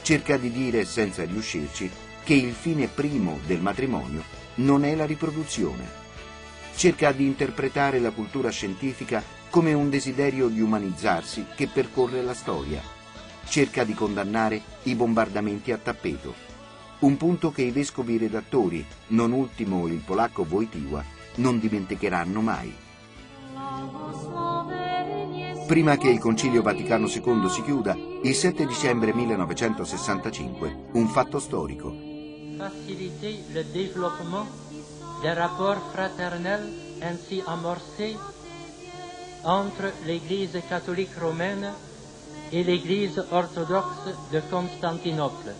Cerca di dire, senza riuscirci, che il fine primo del matrimonio non è la riproduzione. Cerca di interpretare la cultura scientifica come un desiderio di umanizzarsi che percorre la storia. Cerca di condannare i bombardamenti a tappeto. Un punto che i vescovi redattori, non ultimo il polacco Wojtyła, non dimenticheranno mai. Prima che il Concilio Vaticano II si chiuda, il 7 dicembre 1965, un fatto storico. Faciliter le développement des rapports fraternels ainsi amorcés entre l'Église catholique romaine et l'Église orthodoxe de Constantinople.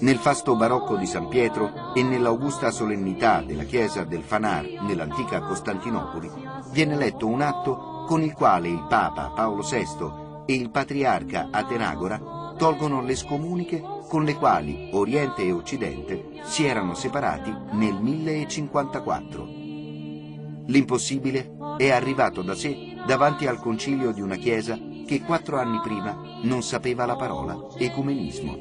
Nel fasto barocco di San Pietro e nell'augusta solennità della chiesa del Fanar nell'antica Costantinopoli viene letto un atto con il quale il Papa Paolo VI e il patriarca Atenagora tolgono le scomuniche con le quali Oriente e Occidente si erano separati nel 1054. L'impossibile è arrivato da sé davanti al concilio di una chiesa che quattro anni prima non sapeva la parola ecumenismo.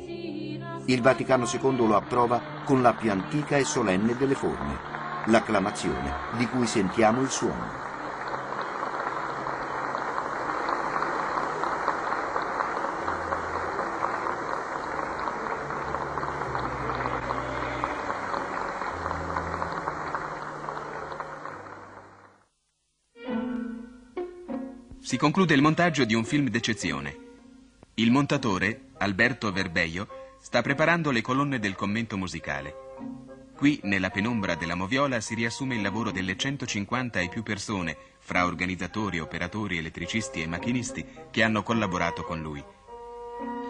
Il Vaticano II lo approva con la più antica e solenne delle forme, l'acclamazione di cui sentiamo il suono. Si conclude il montaggio di un film d'eccezione. Il montatore, Alberto Verbeio, sta preparando le colonne del commento musicale. Qui, nella penombra della moviola, si riassume il lavoro delle 150 e più persone, fra organizzatori, operatori, elettricisti e macchinisti, che hanno collaborato con lui.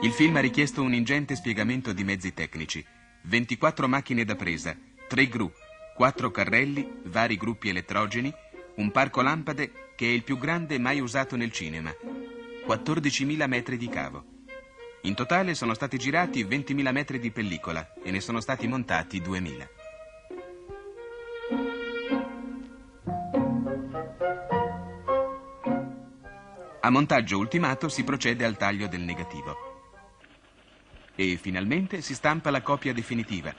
Il film ha richiesto un ingente spiegamento di mezzi tecnici. 24 macchine da presa, 3 gru, 4 carrelli, vari gruppi elettrogeni, un parco lampade che è il più grande mai usato nel cinema. 14.000 metri di cavo. In totale sono stati girati 20.000 metri di pellicola e ne sono stati montati 2.000. A montaggio ultimato si procede al taglio del negativo. E finalmente si stampa la copia definitiva,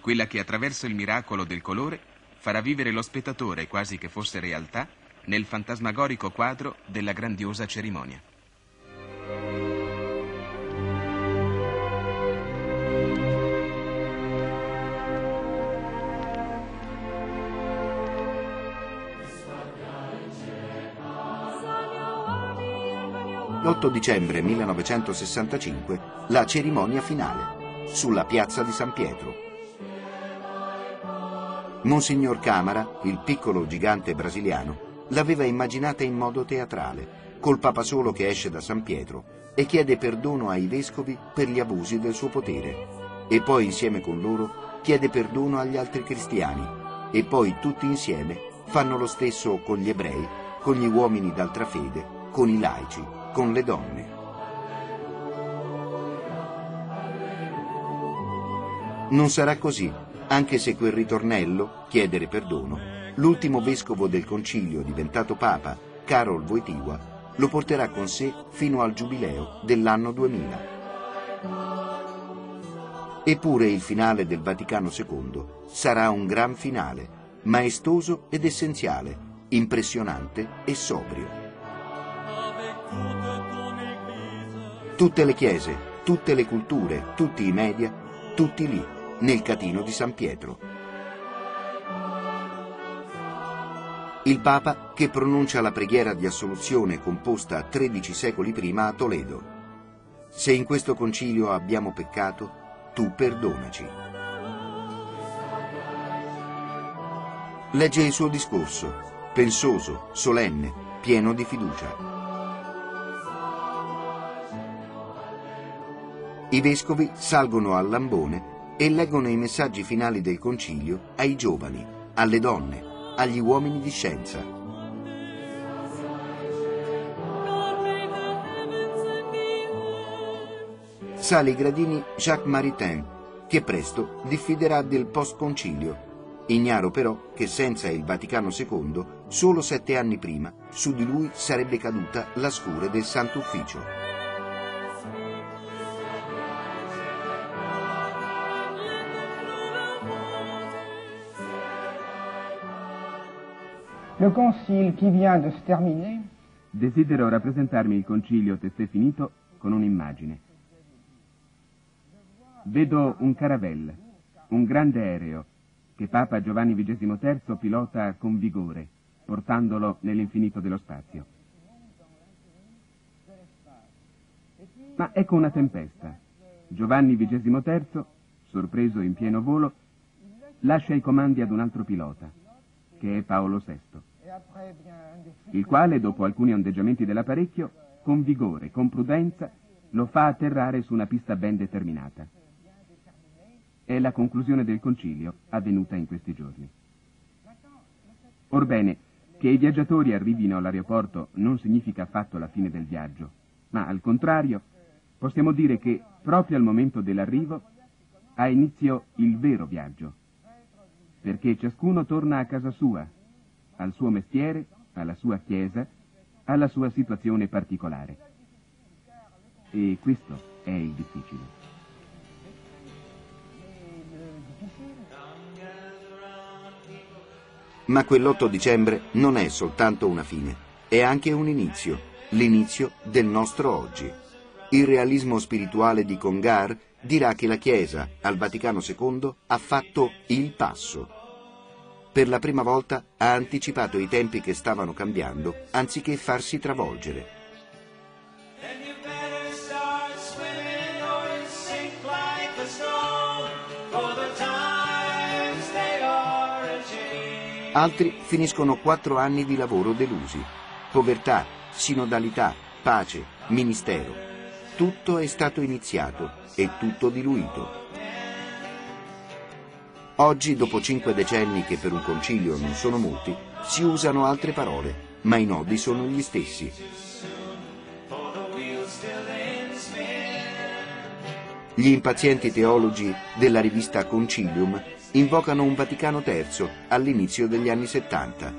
quella che attraverso il miracolo del colore farà vivere lo spettatore quasi che fosse realtà nel fantasmagorico quadro della grandiosa cerimonia. L'8 dicembre 1965 la cerimonia finale sulla piazza di San Pietro. Monsignor Camara, il piccolo gigante brasiliano, l'aveva immaginata in modo teatrale, col Papa Solo che esce da San Pietro e chiede perdono ai vescovi per gli abusi del suo potere e poi insieme con loro chiede perdono agli altri cristiani e poi tutti insieme fanno lo stesso con gli ebrei, con gli uomini d'altra fede, con i laici con le donne. Non sarà così, anche se quel ritornello, chiedere perdono, l'ultimo vescovo del concilio diventato papa, Karol Wojtyła, lo porterà con sé fino al giubileo dell'anno 2000. Eppure il finale del Vaticano II sarà un gran finale, maestoso ed essenziale, impressionante e sobrio. Tutte le chiese, tutte le culture, tutti i media, tutti lì, nel catino di San Pietro. Il Papa che pronuncia la preghiera di assoluzione composta 13 secoli prima a Toledo. Se in questo concilio abbiamo peccato, tu perdonaci. Legge il suo discorso, pensoso, solenne, pieno di fiducia. I vescovi salgono al lambone e leggono i messaggi finali del concilio ai giovani, alle donne, agli uomini di scienza. Sale i gradini Jacques Maritain, che presto diffiderà del post-concilio, ignaro però che senza il Vaticano II, solo sette anni prima, su di lui sarebbe caduta la scure del Santo Le concile qui vient de se terminer. Desidero rappresentarmi il concilio testé finito con un'immagine. Vedo un caravelle, un grande aereo, che Papa Giovanni XXIII pilota con vigore, portandolo nell'infinito dello spazio. Ma ecco una tempesta. Giovanni XXIII, sorpreso in pieno volo, lascia i comandi ad un altro pilota, che è Paolo VI, il quale, dopo alcuni ondeggiamenti dell'apparecchio, con vigore, con prudenza, lo fa atterrare su una pista ben determinata. È la conclusione del concilio avvenuta in questi giorni. Orbene, che i viaggiatori arrivino all'aeroporto non significa affatto la fine del viaggio, ma al contrario, possiamo dire che proprio al momento dell'arrivo ha inizio il vero viaggio perché ciascuno torna a casa sua, al suo mestiere, alla sua chiesa, alla sua situazione particolare. E questo è il difficile. Ma quell'8 dicembre non è soltanto una fine, è anche un inizio, l'inizio del nostro oggi. Il realismo spirituale di Congar dirà che la Chiesa al Vaticano II ha fatto il passo per la prima volta ha anticipato i tempi che stavano cambiando anziché farsi travolgere. Altri finiscono quattro anni di lavoro delusi. Povertà, sinodalità, pace, ministero. tutto è stato iniziato e tutto diluito. Oggi, dopo cinque decenni che per un concilio non sono molti, si usano altre parole, ma i nodi sono gli stessi. Gli impazienti teologi della rivista Concilium invocano un Vaticano III all'inizio degli anni 70.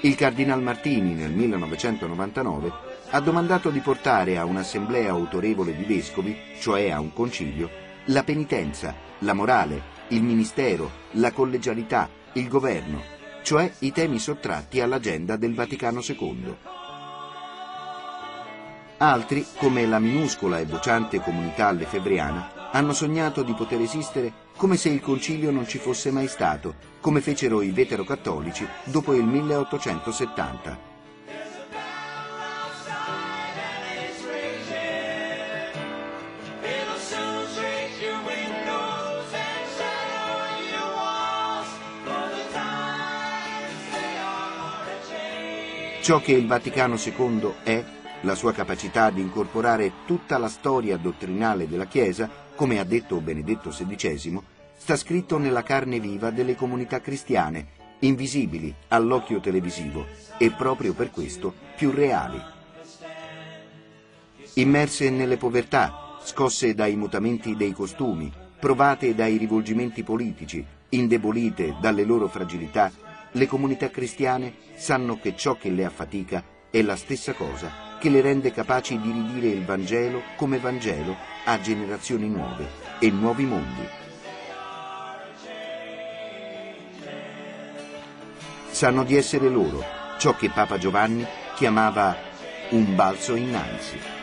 Il cardinal Martini nel 1999 ha domandato di portare a un'assemblea autorevole di vescovi, cioè a un concilio, la penitenza, la morale, il ministero, la collegialità, il governo, cioè i temi sottratti all'agenda del Vaticano II. Altri, come la minuscola e vociante comunità lefebvriana, hanno sognato di poter esistere come se il concilio non ci fosse mai stato, come fecero i veterocattolici dopo il 1870. Ciò che il Vaticano II è, la sua capacità di incorporare tutta la storia dottrinale della Chiesa, come ha detto Benedetto XVI, sta scritto nella carne viva delle comunità cristiane, invisibili all'occhio televisivo e proprio per questo più reali. Immerse nelle povertà, scosse dai mutamenti dei costumi, provate dai rivolgimenti politici, indebolite dalle loro fragilità, le comunità cristiane sanno che ciò che le affatica è la stessa cosa che le rende capaci di ridire il Vangelo come Vangelo a generazioni nuove e nuovi mondi. Sanno di essere loro ciò che Papa Giovanni chiamava un balzo innanzi.